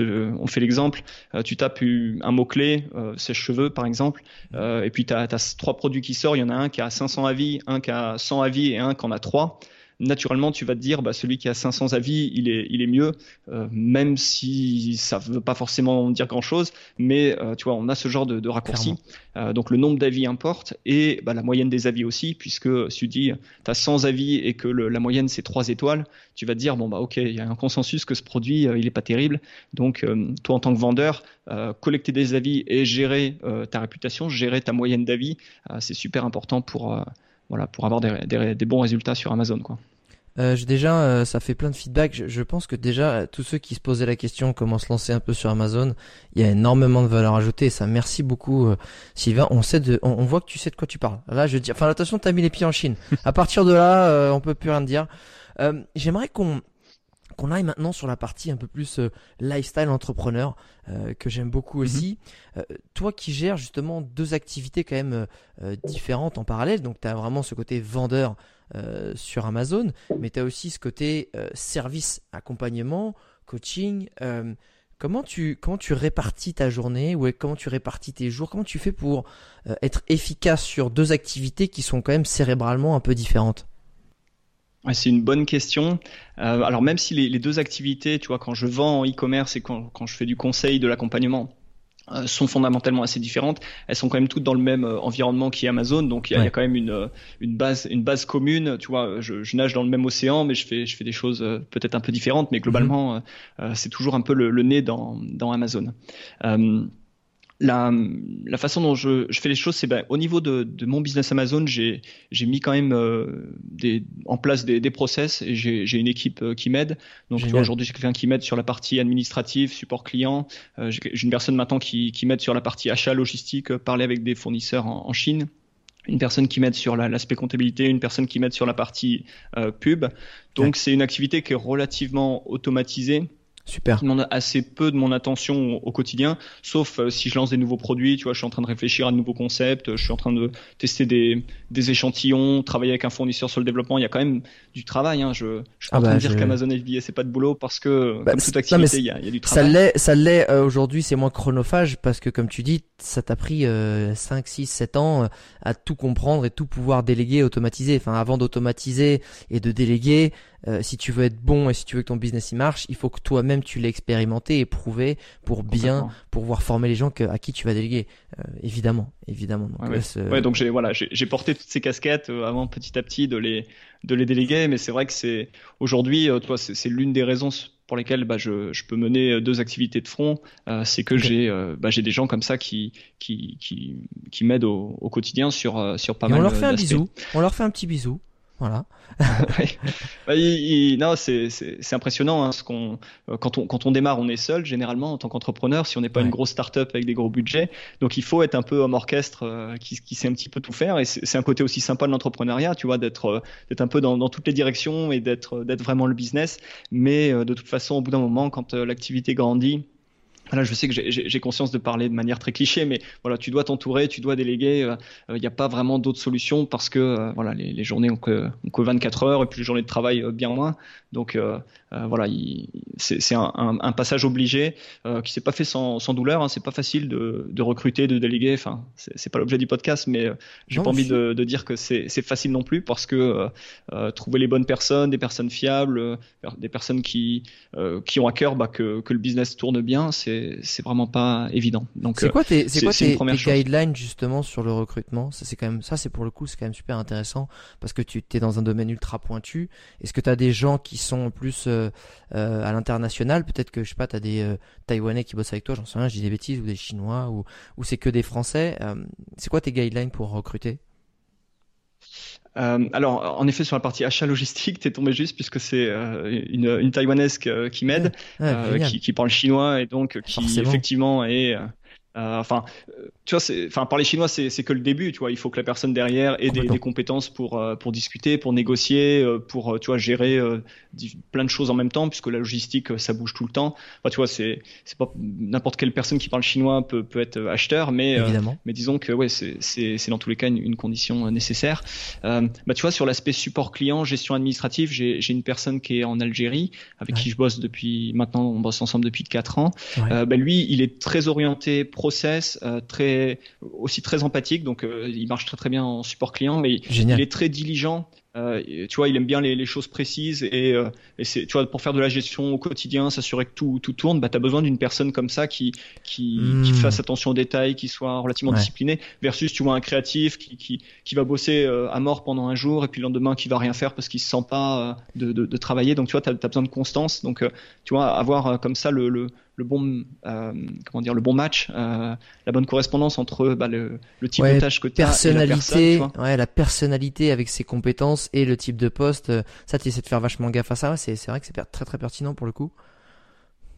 on fait l'exemple, euh, tu tapes un mot-clé, sèche-cheveux par exemple, et puis tu as, trois produits qui sortent, il y en a un qui a 500 avis, un qui a 100 avis et un qui en a trois naturellement, tu vas te dire, bah, celui qui a 500 avis, il est, il est mieux, même si ça veut pas forcément dire grand-chose. Mais tu vois, on a ce genre de, de raccourci. donc le nombre d'avis importe et bah, la moyenne des avis aussi, puisque si tu dis, tu as 100 avis et que la moyenne c'est 3 étoiles, tu vas te dire, bon, bah ok, il y a un consensus que ce produit, il est pas terrible. Donc, toi, en tant que vendeur, collecter des avis et gérer ta réputation, gérer ta moyenne d'avis, c'est super important pour, voilà, pour avoir des, des, bons résultats sur Amazon. Quoi. Euh, déjà, euh, ça fait plein de feedback. Je, je, pense que déjà, tous ceux qui se posaient la question comment se lancer un peu sur Amazon, il y a énormément de valeur ajoutée. Et ça, merci beaucoup, euh, Sylvain. On sait de, on, voit que tu sais de quoi tu parles. Là, je dis, enfin, attention, t'as mis les pieds en Chine. À partir de là, euh, on peut plus rien dire. J'aimerais qu'on qu'on aille maintenant sur la partie un peu plus lifestyle entrepreneur que j'aime beaucoup mhm. aussi. toi qui gères justement deux activités quand même différentes en parallèle, donc tu as vraiment ce côté vendeur euh, sur Amazon, mais tu as aussi ce côté euh, service, accompagnement, coaching. Euh, comment, tu, comment tu répartis ta journée ou comment tu répartis tes jours Comment tu fais pour être efficace sur deux activités qui sont quand même cérébralement un peu différentes? C'est une bonne question. alors même si les, les, deux activités, tu vois, quand je vends en e-commerce et quand, je fais du conseil, de l'accompagnement, sont fondamentalement assez différentes. Elles sont quand même toutes dans le même euh, environnement qui est Amazon, donc il y, a quand même une, euh, une base une base commune. Tu vois, je, je, nage dans le même océan, mais je fais je fais des choses peut-être un peu différentes, mais globalement mhm. c'est toujours un peu le, le nez dans dans Amazon la, la, façon dont je, je fais les choses, c'est ben, au niveau de, de, mon business Amazon, j'ai mis quand même euh, des, en place des, des process et j'ai une équipe euh, qui m'aide. Donc aujourd'hui, j'ai quelqu'un qui m'aide sur la partie administrative, support client. Euh, j'ai une personne maintenant qui, qui m'aide sur la partie achat logistique, parler avec des fournisseurs en, en Chine une personne qui m'aide sur l'aspect comptabilité, une personne qui m'aide sur la partie pub. Donc c'est une activité qui est relativement automatisée Super. Qui demande assez peu de mon attention au, quotidien, sauf euh, si je lance des nouveaux produits. Tu vois, je suis en train de réfléchir à de nouveaux concepts, je suis en train de tester des, des échantillons, travailler avec un fournisseur sur le développement. Il y a quand même du travail. Hein. Je, je suis pas ah en train bah, de dire qu'Amazon FBA c'est pas de boulot parce que bah, comme toute activité, il y, a, y, a, du travail. Ça l'est, ça l'est euh, aujourd'hui. C'est moins chronophage parce que comme tu dis, ça t'a pris euh, 5, 6, 7 ans euh, à tout comprendre et tout pouvoir déléguer, automatiser. Enfin, avant d'automatiser et de déléguer, euh, si tu veux être bon et si tu veux que ton business y marche, il faut que toi-même tu l'aies expérimenté et prouvé pour bien pouvoir former les gens que, à qui tu vas déléguer. Euh, évidemment, évidemment. Donc, ouais, donc j'ai voilà, j'ai porté toutes ces casquettes euh, avant petit à petit de les de les déléguer, mais c'est vrai que c'est aujourd'hui, toi, c'est l'une des raisons pour lesquelles bah, je, je, peux mener deux activités de front, c'est que j'ai bah, j'ai des gens comme ça qui qui qui, qui m'aident au, au, quotidien sur sur pas et mal. On leur fait un bisou. On leur fait un petit bisou. Voilà. Bah, non, c'est impressionnant. Hein, ce qu'on euh, quand on quand on démarre, on est seul généralement en tant qu'entrepreneur. Si on n'est pas une grosse start-up avec des gros budgets, donc il faut être un peu homme orchestre euh, qui, qui sait un petit peu tout faire. Et c'est un côté aussi sympa de l'entrepreneuriat, tu vois, d'être euh, d'être un peu dans, dans toutes les directions et d'être d'être vraiment le business. Mais de toute façon, au bout d'un moment, quand l'activité grandit Là, je sais que j'ai conscience de parler de manière très cliché, mais voilà, tu dois t'entourer, tu dois déléguer. Il euh, n'y a pas vraiment d'autre solution parce que euh, voilà, les, les, journées ont que, ont que, 24 heures et puis les journées de travail euh, bien moins. Donc voilà, c'est un, un, un, passage obligé qui s'est pas fait sans, sans douleur. Hein. C'est pas facile de, de, recruter, de déléguer. Enfin, c'est pas l'objet du podcast, mais j'ai pas envie de, de, dire que c'est facile non plus parce que trouver les bonnes personnes, des personnes fiables, des personnes qui qui ont à cœur bah, que, que le business tourne bien, c'est c'est vraiment pas évident. Donc c'est quoi tes, c'est quoi tes, guidelines justement sur le recrutement? Ça c'est quand même ça c'est pour le coup c'est quand même super intéressant parce que tu es dans un domaine ultra pointu. Est-ce que tu as des gens qui sont plus euh, euh, à l'international? Peut-être que je sais pas, tu as des euh, Taïwanais qui bossent avec toi, j'en sais rien, je dis des bêtises ou des Chinois ou ou c'est que des Français. c'est quoi tes guidelines pour recruter? Euh, alors, en effet, sur la partie achat logistique, t'es tombé juste puisque c'est euh, une, une taïwanaise qui m'aide, qui, qui, parle chinois et donc qui effectivement est euh, enfin, euh, tu vois, c'est, enfin, parler chinois, c'est, c'est que le début, tu vois. Il faut que la personne derrière ait des, des, compétences pour euh, pour discuter, pour négocier, pour tu vois gérer plein de choses en même temps, puisque la logistique, ça bouge tout le temps. Enfin, tu vois, c'est c'est pas n'importe quelle personne qui parle chinois peut peut être acheteur, mais mais disons que ouais, c'est c'est c'est dans tous les cas une, une condition nécessaire. bah, tu vois, sur l'aspect support client, gestion administrative, j'ai j'ai une personne qui est en Algérie avec qui je bosse depuis maintenant, on bosse ensemble depuis quatre ans. bah, lui, il est très orienté process euh, très aussi très empathique, donc euh, il marche très très bien en support client, mais il est très diligent Euh, tu vois, il aime bien les, les choses précises et, euh, et c'est, tu vois, pour faire de la gestion au quotidien, s'assurer que tout, tout tourne, bah, tu as besoin d'une personne comme ça qui, qui, qui, hmm. fasse attention aux détails, qui soit relativement discipliné, versus tu vois un créatif qui, qui, qui va bosser euh, à mort pendant un jour et puis le lendemain qui va rien faire parce qu'il se sent pas de, de, de travailler. Donc tu vois, tu as, besoin de constance. Donc tu vois, avoir comme ça le, le, le bon euh, comment dire le bon match euh, la bonne correspondance entre bah, le, le, type de tâche que tu as et la personne, ouais la personnalité avec ses compétences et le type de poste euh, ça tu essaies de faire vachement gaffe à ça. C'est vrai que c'est très très pertinent pour le coup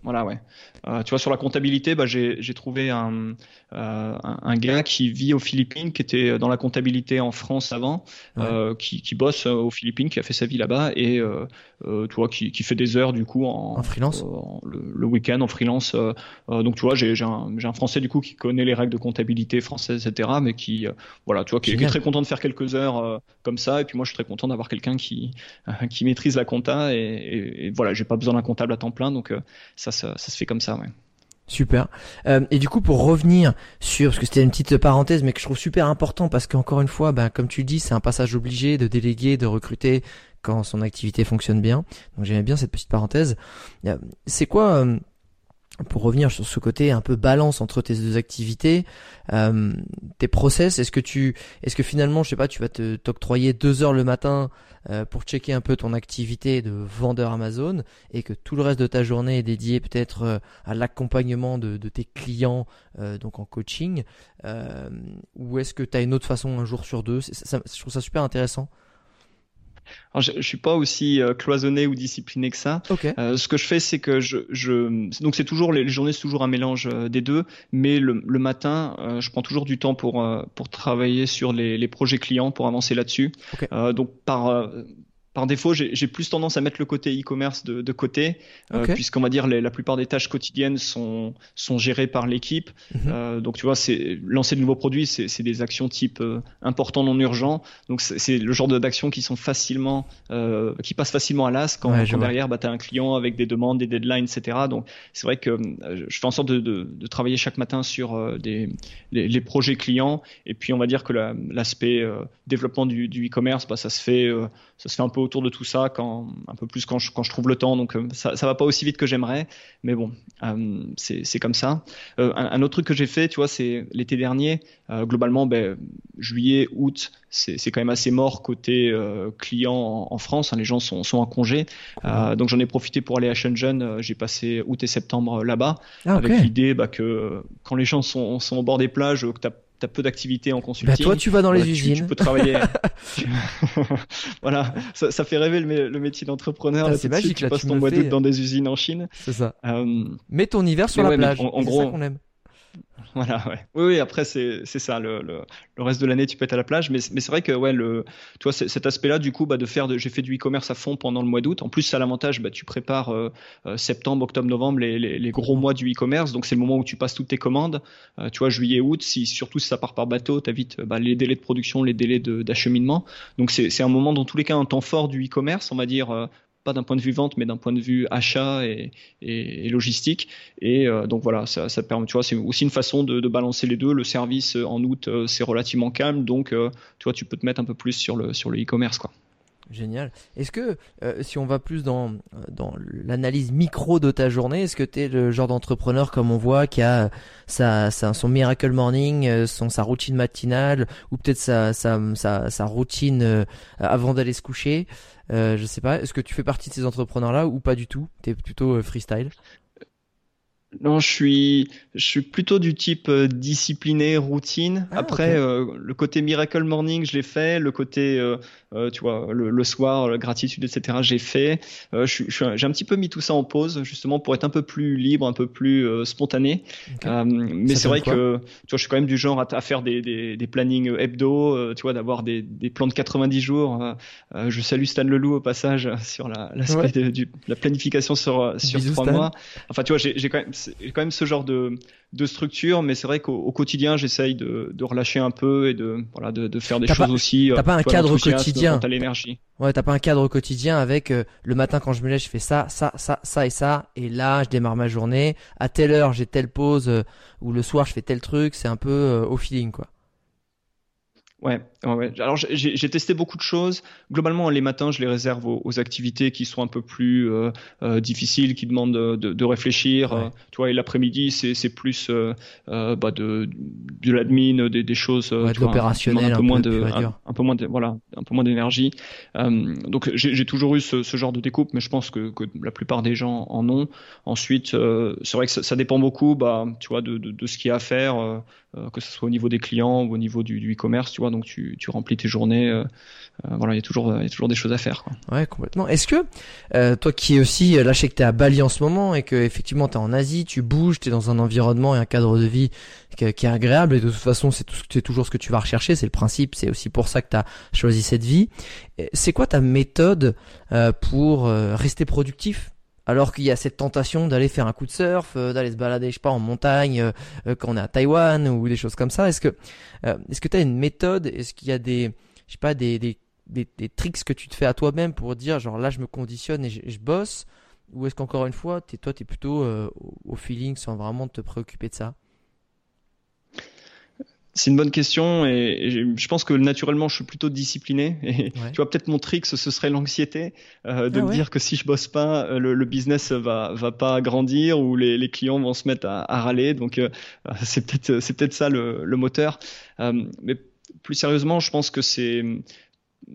voilà, ouais. Euh, tu vois, sur la comptabilité, bah, j'ai trouvé un, euh, un, gars qui vit aux Philippines, qui était dans la comptabilité en France avant, euh, qui, qui, bosse aux Philippines, qui a fait sa vie là-bas et tu vois, qui, qui, fait des heures du coup en, en freelance, le, week-end en freelance. donc tu vois, j'ai un, un, Français du coup qui connaît les règles de comptabilité française, etc., mais qui, voilà, tu vois, qui, est très content de faire quelques heures comme ça. Et puis moi, je suis très content d'avoir quelqu'un qui qui maîtrise la compta et, et, et voilà, j'ai pas besoin d'un comptable à temps plein, donc ça ça, se fait comme ça, ouais. Super. Euh, et du coup, pour revenir sur, parce que c'était une petite parenthèse, mais que je trouve super important, parce qu'encore une fois, ben, comme tu dis, c'est un passage obligé de déléguer, de recruter quand son activité fonctionne bien. Donc j'aimais bien cette petite parenthèse. Euh, c'est quoi euh, pour revenir sur ce côté un peu balance entre tes deux activités, tes process, est-ce que tu, est-ce que finalement, je sais pas, tu vas te t'octroyer deux heures le matin euh, pour checker un peu ton activité de vendeur Amazon et que tout le reste de ta journée est dédié peut-être euh, à l'accompagnement de, tes clients, euh, donc en coaching, ou est-ce que tu as une autre façon un jour sur deux? Je trouve ça super intéressant. Alors, je, je suis pas aussi euh, cloisonné ou discipliné que ça. Euh, ce que je fais, c'est que je, je donc c'est toujours les, journées, c'est toujours un mélange euh, des deux, mais le, le matin, je prends toujours du temps pour pour travailler sur les, les projets clients, pour avancer là-dessus. donc par par défaut, j'ai plus tendance à mettre le côté e-commerce de, de, côté, euh, puisqu'on va dire la plupart des tâches quotidiennes sont sont gérées par l'équipe. Mhm. euh, donc tu vois, c'est lancer de nouveaux produits, c'est des actions type euh, important non urgent. Donc c'est le genre d'actions qui sont facilement, euh, qui passent facilement à l'as quand, quand derrière, bah, tu as un client avec des demandes, des deadlines, etc. Donc c'est vrai que je fais en sorte de, de, de travailler chaque matin sur des les, les, projets clients. Et puis on va dire que l'aspect développement du e-commerce, bah, ça se fait ça se fait un peu autour de tout ça, quand, un peu plus quand je, quand je trouve le temps. Donc euh, ça, ça va pas aussi vite que j'aimerais, mais bon, euh, c'est comme ça. Euh, un, autre truc que j'ai fait, tu vois, c'est l'été dernier. globalement, ben, juillet, août, c'est quand même assez mort côté client en, France. Hein, les gens sont, sont en congé, donc j'en ai profité pour aller à Shenzhen. j'ai passé août et septembre là-bas, ah, avec l'idée bah, que quand les gens sont, sont au bord des plages, que tu tu as peu d'activités en consulting. Bah toi, tu vas dans les usines. Tu, peux travailler. voilà, ça, ça, fait rêver le, le métier d'entrepreneur. Ah, c'est magique. Tu passes ton mois d'août dans des usines en Chine. C'est ça. Euh... Mets ton hiver sur la plage. En, gros, ça qu'on aime. Voilà, ouais. Oui, oui, après, c'est ça. Le, le, le, reste de l'année, tu peux être à la plage. Mais, mais c'est vrai que, ouais, le, tu vois, cet aspect-là, du coup, bah, de faire, j'ai fait du e-commerce à fond pendant le mois d'août. En plus, ça l'avantage, bah, tu prépares euh, euh, septembre, octobre, novembre, les, les, les, gros mois du e-commerce. Donc, c'est le moment où tu passes toutes tes commandes. Euh, tu vois, juillet, août, si, surtout si ça part par bateau, tu vite bah, les délais de production, les délais d'acheminement. Donc, c'est un moment, dans tous les cas, un temps fort du e-commerce, on va dire, pas d'un point de vue vente, mais d'un point de vue achat et, logistique. Et euh, donc voilà, ça, ça permet, tu vois, c'est aussi une façon de, balancer les deux. Le service euh, en août, euh, c'est relativement calme, donc tu vois, tu peux te mettre un peu plus sur le sur le e-commerce, quoi. Génial. Est-ce que si on va plus dans, dans l'analyse micro de ta journée, est-ce que tu es le genre d'entrepreneur comme on voit qui a sa, son miracle morning, son, sa routine matinale ou peut-être sa, sa, sa, routine avant d'aller se coucher? Je sais pas. Est-ce que tu fais partie de ces entrepreneurs-là ou pas du tout? Tu es plutôt freestyle? Non, je suis, je suis plutôt du type euh, discipliné, routine. Ah, Après, euh, le côté miracle morning, je l'ai fait. Le côté, euh, tu vois, le, le, soir, la gratitude, etc., j'ai fait. je, j'ai un petit peu mis tout ça en pause, justement, pour être un peu plus libre, un peu plus spontané. mais c'est vrai que, tu vois, je suis quand même du genre à, à faire des, des, des plannings hebdo, tu vois, d'avoir des, des plans de 90 jours. je salue Stan Leloup au passage sur la, l'aspect de, la planification sur, sur trois mois. Enfin, tu vois, j'ai, quand même quand même ce genre de, de structure, mais c'est vrai qu'au quotidien, j'essaye de, de, relâcher un peu et de, voilà, de, de faire des choses aussi. T'as pas un cadre quotidien. T'as l'énergie. Ouais, t'as pas un cadre quotidien avec euh, le matin quand je me lève, je fais ça, ça, ça, ça et ça, et là, je démarre ma journée. À telle heure, j'ai telle pause, euh, ou le soir, je fais tel truc. C'est un peu euh, au feeling, quoi. Ouais, Alors j'ai testé beaucoup de choses. Globalement, les matins, je les réserve aux, activités qui sont un peu plus euh, euh, difficiles, qui demandent de, réfléchir. Euh, tu vois, et l'après-midi, c'est plus bah, de, de l'admin, des, des, choses ouais, opérationnelles, un, peu moins de, un, peu moins de, voilà, un peu moins d'énergie. donc j'ai toujours eu ce, ce, genre de découpe, mais je pense que, que, la plupart des gens en ont. Ensuite, c'est vrai que ça, ça, dépend beaucoup, bah, tu vois, de, de, de ce qu'il y a à faire. Euh, que ce soit au niveau des clients ou au niveau du, e-commerce, tu vois. Donc tu, tu remplis tes journées. Euh, euh, voilà, il y a toujours, il y a toujours des choses à faire. Quoi. Ouais, complètement. Est-ce que toi qui es aussi, là, je sais que t'es à Bali en ce moment et que effectivement t'es en Asie, tu bouges, t'es dans un environnement et un cadre de vie qui, est agréable et de toute façon c'est toujours ce que tu vas rechercher, c'est le principe, c'est aussi pour ça que tu as choisi cette vie. C'est quoi ta méthode pour rester productif? Alors qu'il y a cette tentation d'aller faire un coup de surf, euh, d'aller se balader, je sais pas, en montagne euh, euh, quand on est à Taïwan ou des choses comme ça. Est-ce que est-ce que une méthode Est-ce qu'il y a des je sais pas des, des des, tricks que tu te fais à toi-même pour dire genre là je me conditionne et je, bosse ou est-ce qu'encore une fois es, toi tu plutôt au feeling sans vraiment te préoccuper de ça? C'est une bonne question et, je pense que naturellement je suis plutôt discipliné. Et tu vois peut-être mon trick ce serait l'anxiété euh, de ah me dire que si je bosse pas euh, le, business va va pas grandir ou les, les clients vont se mettre à, à râler. Donc euh, c'est peut-être c'est peut-être ça le, le moteur. Mais plus sérieusement je pense que c'est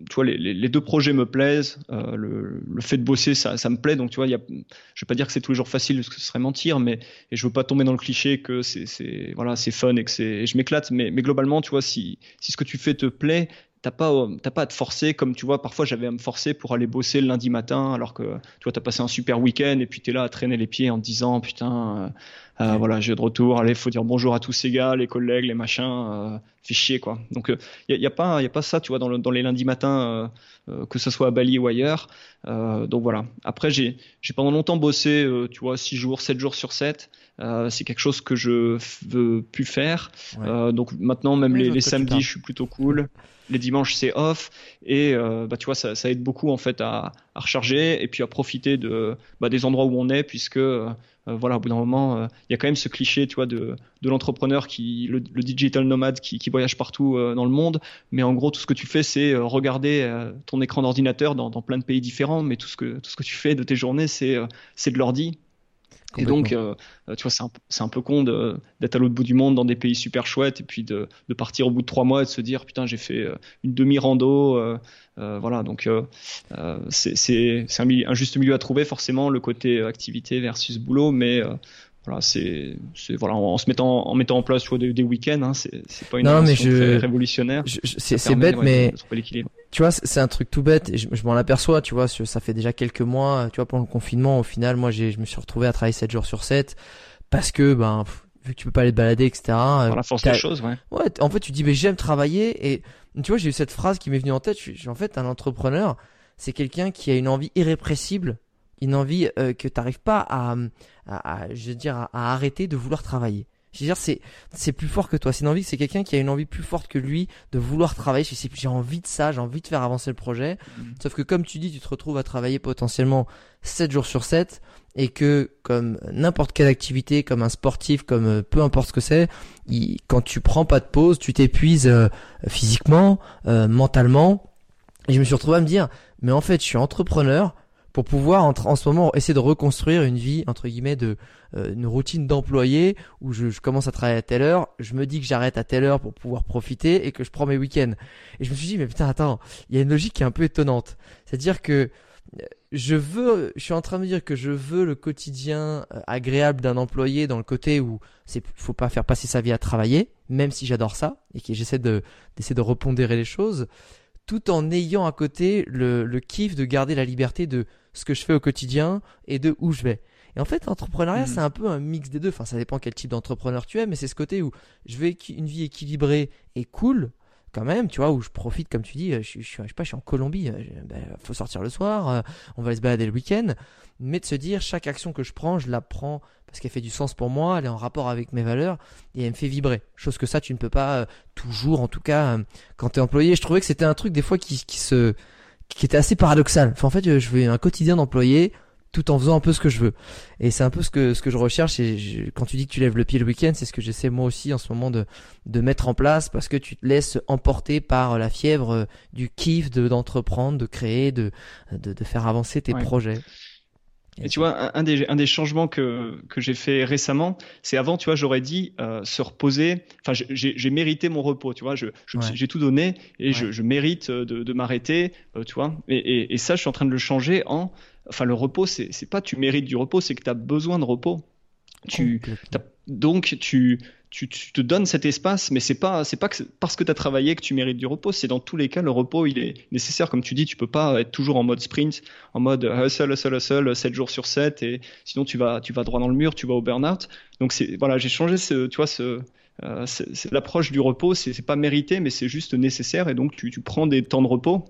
tu vois, les, deux projets me plaisent. Euh, le, fait de bosser, ça, me plaît. Donc, tu vois, y a, je vais pas dire que c'est tous les jours facile, parce que ce serait mentir, mais et je veux pas tomber dans le cliché que c'est, voilà, c'est fun et que c'est, je m'éclate. Mais, globalement, tu vois, si, si ce que tu fais te plaît, t'as pas t'as pas à te forcer comme tu vois parfois j'avais à me forcer pour aller bosser le lundi matin alors que tu vois t'as passé un super week-end et puis t'es là à traîner les pieds en te disant putain euh, euh voilà j'ai de retour. Allez faut dire bonjour à tous ces gars les collègues les machins euh, fait chier quoi. Donc il euh, y, a, pas y a pas ça tu vois dans, le, dans les lundis matins euh, que ce soit à Bali ou ailleurs. Donc voilà. Après j'ai j'ai pendant longtemps bossé tu vois 6 jours 7 jours sur 7 c'est quelque chose que je veux plus faire. Donc maintenant même les, les samedis je suis plutôt cool. Les dimanches c'est off. Et euh, bah tu vois ça, ça, aide beaucoup en fait à, à, recharger et puis à profiter de bah, des endroits où on est puisque euh, voilà au bout d'un moment euh, il y a quand même ce cliché tu vois de, de l'entrepreneur qui le, digital nomade qui, voyage partout dans le monde. Mais en gros tout ce que tu fais c'est regarder ton écran d'ordinateur dans, dans, plein de pays différents. Mais tout ce que tout ce que tu fais de tes journées c'est c'est de l'ordi et donc, euh, tu vois, c'est un, un, peu con d'être à l'autre bout du monde dans des pays super chouettes et puis de, de, partir au bout de trois mois et de se dire putain j'ai fait euh, une demi-rando. Euh, euh, voilà, donc euh, c'est un, un, juste milieu à trouver forcément le côté activité versus boulot, mais voilà, c'est, voilà, en, se mettant, en mettant en place tu vois, des, des week-ends, hein, c'est, pas une non, mais je, révolutionnaire. c'est, bête, mais tu vois, c'est un truc tout bête. Et je, je m'en aperçois, tu vois, ça fait déjà quelques mois, tu vois, pendant le confinement, au final, moi, je me suis retrouvé à travailler 7 jours sur 7 parce que, ben, vu que tu peux pas aller te balader, etc. Dans la force des choses, ouais. Ouais, en fait, tu dis, mais j'aime travailler et tu vois, j'ai eu cette phrase qui m'est venue en tête. Je suis, en fait, un entrepreneur, c'est quelqu'un qui a une envie irrépressible une envie euh, que tu n'arrives pas à, à, je veux dire, à, arrêter de vouloir travailler. Je veux dire, c'est, c'est plus fort que toi. C'est une envie, c'est quelqu'un qui a une envie plus forte que lui de vouloir travailler. J'ai envie de ça, j'ai envie de faire avancer le projet. Mm. Sauf que comme tu dis, tu te retrouves à travailler potentiellement 7 jours sur 7 et que comme n'importe quelle activité, comme un sportif, comme euh, peu importe ce que c'est, quand tu prends pas de pause, tu t'épuises euh, physiquement, mentalement. Et je me suis retrouvé à me dire, mais en fait, je suis entrepreneur, pour pouvoir en, ce moment essayer de reconstruire une vie entre guillemets de euh, une routine d'employé où je, je, commence à travailler à telle heure, je me dis que j'arrête à telle heure pour pouvoir profiter et que je prends mes week-ends. Et je me suis dit mais putain attends, il y a une logique qui est un peu étonnante. C'est-à-dire que euh, je veux, je suis en train de me dire que je veux le quotidien euh, agréable d'un employé dans le côté où c'est, faut pas faire passer sa vie à travailler, même si j'adore ça et que j'essaie de d'essayer de repondérer les choses, tout en ayant à côté le, le kiff de garder la liberté de ce que je fais au quotidien et de où je vais. Et en fait, l'entrepreneuriat, mhm. c'est un peu un mix des deux. Enfin, ça dépend quel type d'entrepreneur tu es, mais c'est ce côté où je veux une vie équilibrée et cool, quand même, tu vois, où je profite, comme tu dis, je, je, je, sais pas, je suis en Colombie, il euh, ben, faut sortir le soir, euh, on va aller se balader le week-end, mais de se dire, chaque action que je prends, je la prends parce qu'elle fait du sens pour moi, elle est en rapport avec mes valeurs et elle me fait vibrer. Chose que ça, tu ne peux pas euh, toujours, en tout cas, quand tu es employé. Je trouvais que c'était un truc des fois qui, qui se qui était assez paradoxal. Enfin, en fait, je veux un quotidien d'employé tout en faisant un peu ce que je veux. Et c'est un peu ce que ce que je recherche. Et quand tu dis que tu lèves le pied le week-end, c'est ce que j'essaie moi aussi en ce moment de de mettre en place parce que tu te laisses emporter par la fièvre du kiff de d'entreprendre, de créer, de, de, de faire avancer tes projets. Et tu vois, un, des, un des changements que, que j'ai fait récemment, c'est avant, tu vois, j'aurais dit euh, se reposer. Enfin, j'ai mérité mon repos, tu vois. Je, j'ai tout donné et je, je, mérite de, de m'arrêter, euh, tu vois. Et, et, et, ça, je suis en train de le changer en. Enfin, le repos, c'est pas tu mérites du repos, c'est que tu as besoin de repos. Tu, donc, tu, tu, te donnes cet espace, mais c'est pas c'est pas parce que tu as travaillé que tu mérites du repos. C'est dans tous les cas le repos, il est nécessaire, comme tu dis. Tu peux pas être toujours en mode sprint, en mode hustle, hustle, hustle, 7 jours sur 7, et sinon tu vas tu vas droit dans le mur, tu vas au burn-out. Donc c'est voilà, j'ai changé tu vois euh, l'approche du repos, c'est pas mérité, mais c'est juste nécessaire, et donc tu, tu prends des temps de repos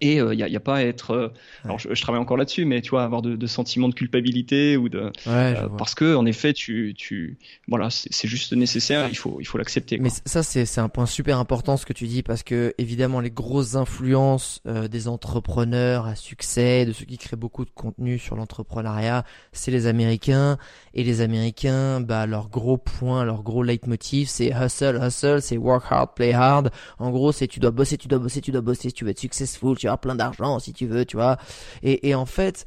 et il euh, n'y a, a, pas à être. Euh, alors je, je, travaille encore là-dessus, mais tu vois, avoir de, de sentiments de culpabilité ou de ouais, euh, parce que en effet, tu, tu voilà, c'est juste nécessaire. Il faut, il faut l'accepter. Mais ça, c'est un point super important ce que tu dis parce que évidemment, les grosses influences des entrepreneurs à succès, de ceux qui créent beaucoup de contenu sur l'entrepreneuriat, c'est les Américains. Et les Américains, bah leur gros point, leur gros leitmotiv, c'est hustle, hustle, c'est work hard, play hard. En gros, c'est tu dois bosser, tu dois bosser, tu dois bosser, si tu veux être successful, tu plein d'argent si tu veux, tu vois. Et, et en fait,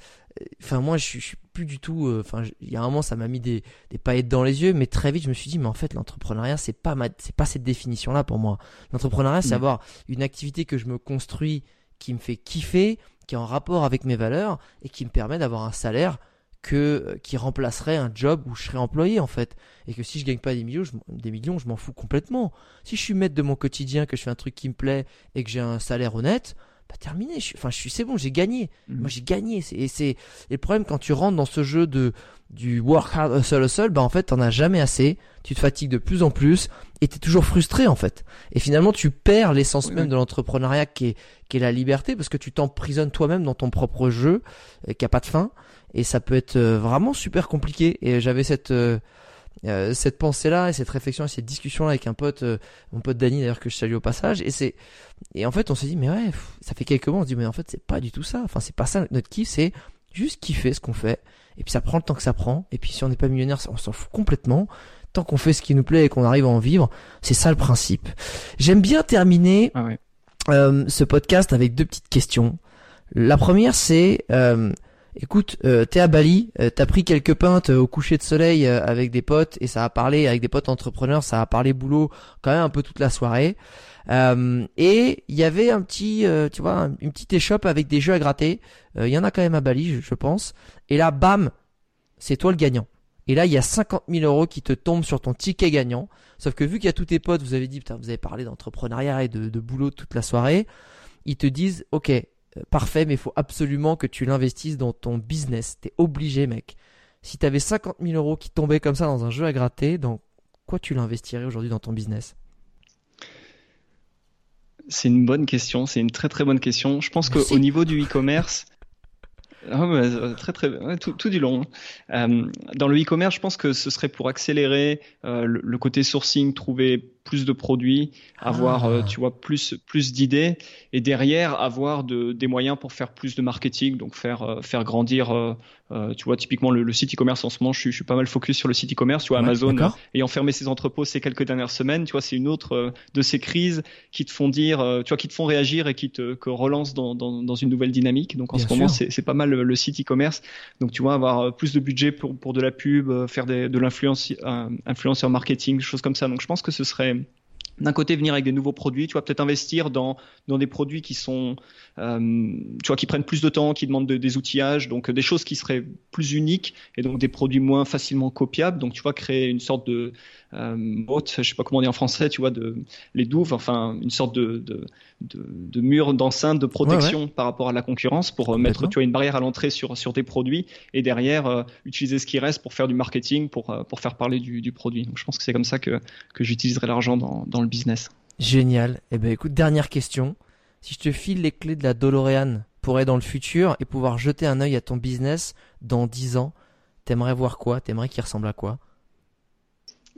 enfin moi je, suis plus du tout euh, enfin il y a un moment ça m'a mis des, des paillettes dans les yeux mais très vite je me suis dit mais en fait l'entrepreneuriat c'est pas ma c'est pas cette définition là pour moi l'entrepreneuriat c'est mm. avoir une activité que je me construis qui me fait kiffer qui est en rapport avec mes valeurs et qui me permet d'avoir un salaire que euh, qui remplacerait un job où je serais employé en fait et que si je gagne pas des millions je, des millions je m'en fous complètement si je suis maître de mon quotidien que je fais un truc qui me plaît et que j'ai un salaire honnête bah, terminé. Je enfin, je suis, c'est bon, j'ai gagné. Mhm. Moi, j'ai gagné. Et c'est, le problème quand tu rentres dans ce jeu de, du work hard seul seul, bah, en fait, t'en as jamais assez. Tu te fatigues de plus en plus et t'es toujours frustré, en fait. Et finalement, tu perds l'essence même de l'entrepreneuriat qui est, qui est la liberté parce que tu t'emprisonnes toi-même dans ton propre jeu euh, qui a pas de fin. Et ça peut être euh, vraiment super compliqué. Et j'avais cette, euh, euh, cette pensée-là et cette réflexion et cette discussion-là avec un pote, euh, mon pote Danny d'ailleurs que je salue au passage, et c'est et en fait on s'est dit mais ouais, ça fait quelques mois, on se dit mais en fait c'est pas du tout ça, enfin c'est pas ça notre kiff, c'est juste kiffer ce qu'on fait, et puis ça prend le temps que ça prend, et puis si on n'est pas millionnaire, on s'en fout complètement. Tant qu'on fait ce qui nous plaît et qu'on arrive à en vivre, c'est ça le principe. J'aime bien terminer ah euh, ce podcast avec deux petites questions. La première c'est écoute, euh, t'es à Bali, euh, t'as pris quelques pintes euh, au coucher de soleil euh, avec des potes et ça a parlé avec des potes entrepreneurs, ça a parlé boulot quand même un peu toute la soirée. et il y avait un petit, tu vois, une petite échoppe avec des jeux à gratter. Il y en a quand même à Bali, je, pense. Et là, bam, c'est toi le gagnant. Et là, il y a 50 000 euros qui te tombent sur ton ticket gagnant. Sauf que vu qu'il y a tous tes potes, vous avez dit, putain, vous avez parlé d'entrepreneuriat et de, de boulot toute la soirée, ils te disent, ok, euh, parfait, mais il faut absolument que tu l'investisses dans ton business. T'es obligé, mec. Si t'avais 50 000 euros qui tombaient comme ça dans un jeu à gratter, dans quoi tu l'investirais aujourd'hui dans ton business? C'est une bonne question, c'est une très très bonne question. Je pense qu'au niveau du e-commerce, ah euh, très très tout, tout, du long. Euh, dans le e-commerce, je pense que ce serait pour accélérer le, côté sourcing, trouver plus de produits, avoir, euh, ah. tu vois, plus, plus d'idées et derrière avoir de, des moyens pour faire plus de marketing, donc faire, euh, faire grandir, euh, tu vois, typiquement le, site e-commerce en ce moment, je suis, je suis, pas mal focus sur le site e-commerce, tu vois, Amazon ayant fermé ses entrepôts ces quelques dernières semaines, tu vois, c'est une autre de ces crises qui te font dire, tu vois, qui te font réagir et qui te que relancent dans, dans, dans une nouvelle dynamique. Donc en ce moment, c'est pas mal le, site e-commerce. Donc tu vois, avoir plus de budget pour, pour de la pub, faire des, de l'influence, influenceur marketing, choses comme ça. Donc je pense que ce serait d'un côté venir avec des nouveaux produits, tu vas peut-être investir dans dans des produits qui sont euh, tu vois qui prennent plus de temps, qui demandent des outillages, donc des choses qui seraient plus uniques et donc des produits moins facilement copiables. Donc tu vas créer une sorte de euh, je sais pas comment on dit en français, tu vois, de les douves, enfin une sorte de, de, de mur d'enceinte de protection par rapport à la concurrence pour euh, mettre tu vois une barrière à l'entrée sur sur tes produits et derrière euh, utiliser ce qui reste pour faire du marketing, pour euh, pour faire parler du, du produit. Donc je pense que c'est comme ça que que j'utiliserai l'argent dans dans le business. Génial. Eh ben écoute, dernière question. Si je te file les clés de la DeLorean pour aller dans le futur et pouvoir jeter un œil à ton business dans 10 ans, t'aimerais voir quoi? T'aimerais qu'il ressemble à quoi?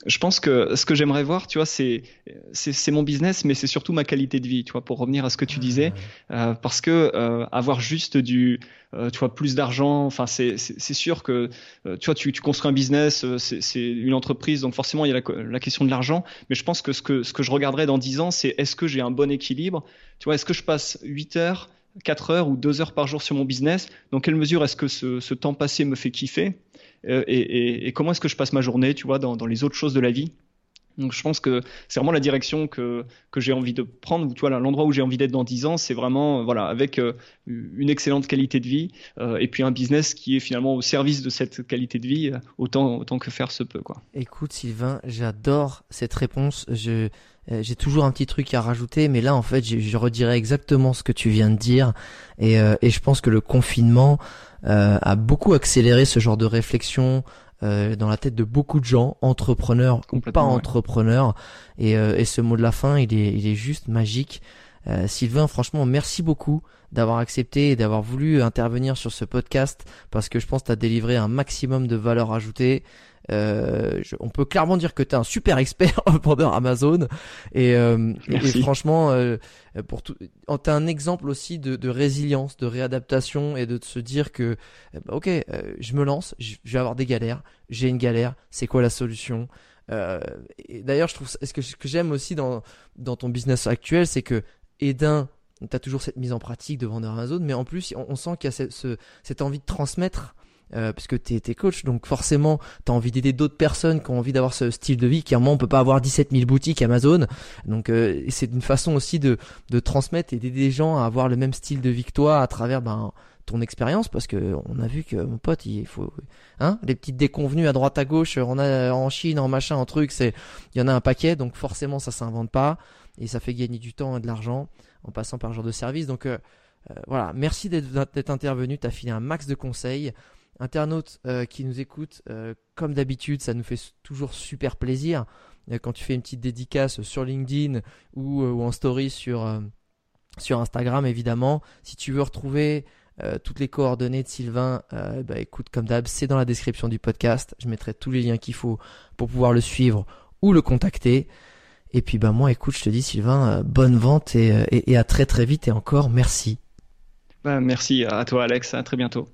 Je pense que ce que j'aimerais voir, tu vois, c'est c'est mon business, mais c'est surtout ma qualité de vie, tu vois, pour revenir à ce que tu disais, euh, parce que euh, avoir juste du, euh, tu vois, plus d'argent, enfin, c'est c'est sûr que, tu vois, tu, tu construis un business, c'est une entreprise, donc forcément il y a la, la question de l'argent, mais je pense que ce que ce que je regarderai dans 10 ans, c'est est-ce que j'ai un bon équilibre, tu vois, est-ce que je passe 8 heures 4 heures ou 2 heures par jour sur mon business, dans quelle mesure est-ce que ce, ce, temps passé me fait kiffer? euh, et, et, et, comment est-ce que je passe ma journée, tu vois, dans les autres choses de la vie? Donc je pense que c'est vraiment la direction que, que j'ai envie de prendre, tu vois, l'endroit où j'ai envie d'être dans 10 ans, c'est vraiment voilà, avec euh, une excellente qualité de vie euh, et puis un business qui est finalement au service de cette qualité de vie, autant, autant que faire se peut. Quoi. Écoute Sylvain, j'adore cette réponse. Je, j'ai toujours un petit truc à rajouter, mais là en fait je, je redirais exactement ce que tu viens de dire et, et je pense que le confinement euh, a beaucoup accéléré ce genre de réflexion euh, dans la tête de beaucoup de gens, entrepreneurs ou pas entrepreneurs. Et, euh, et, ce mot de la fin, il est, il est juste magique. Euh, Sylvain, franchement, merci beaucoup d'avoir accepté et d'avoir voulu intervenir sur ce podcast parce que je pense que tu as délivré un maximum de valeur ajoutée. Euh, on peut clairement dire que tu es un super expert vendeur Amazon. Et, euh, et, franchement euh, pour tout un exemple aussi de, de, résilience de réadaptation et de se dire que eh ben, ok euh, je me lance je vais avoir des galères j'ai une galère c'est quoi la solution? Euh, d'ailleurs je trouve ce que, ce que j'aime aussi dans dans ton business actuel c'est que Edin tu as toujours cette mise en pratique de vendeur Amazon mais en plus on, on sent qu'il y a ce, ce, cette envie de transmettre euh, parce que t'es es coach, donc forcément t'as envie d'aider d'autres personnes qui ont envie d'avoir ce style de vie. Qui on peut pas avoir 17 000 boutiques Amazon, donc euh, c'est une façon aussi de de transmettre et d'aider les gens à avoir le même style de vie que toi à travers ben ton expérience parce que on a vu que mon pote il faut hein les petites déconvenues à droite à gauche on a en Chine en machin en truc c'est il y en a un paquet donc forcément ça s'invente pas et ça fait gagner du temps et de l'argent en passant par genre de service. Donc euh, voilà. Merci d'être intervenu. T'as filé un max de conseils internautes euh, qui nous écoutent, euh, comme d'habitude, ça nous fait toujours super plaisir euh, quand tu fais une petite dédicace sur LinkedIn ou, en story sur, Instagram, évidemment. Si tu veux retrouver toutes les coordonnées de Sylvain, bah, écoute, comme d'hab, c'est dans la description du podcast. Je mettrai tous les liens qu'il faut pour pouvoir le suivre ou le contacter. Et puis bah moi, écoute, je te dis Sylvain, bonne vente et, et, et à très très vite et encore merci. Bah, merci à toi Alex, à très bientôt.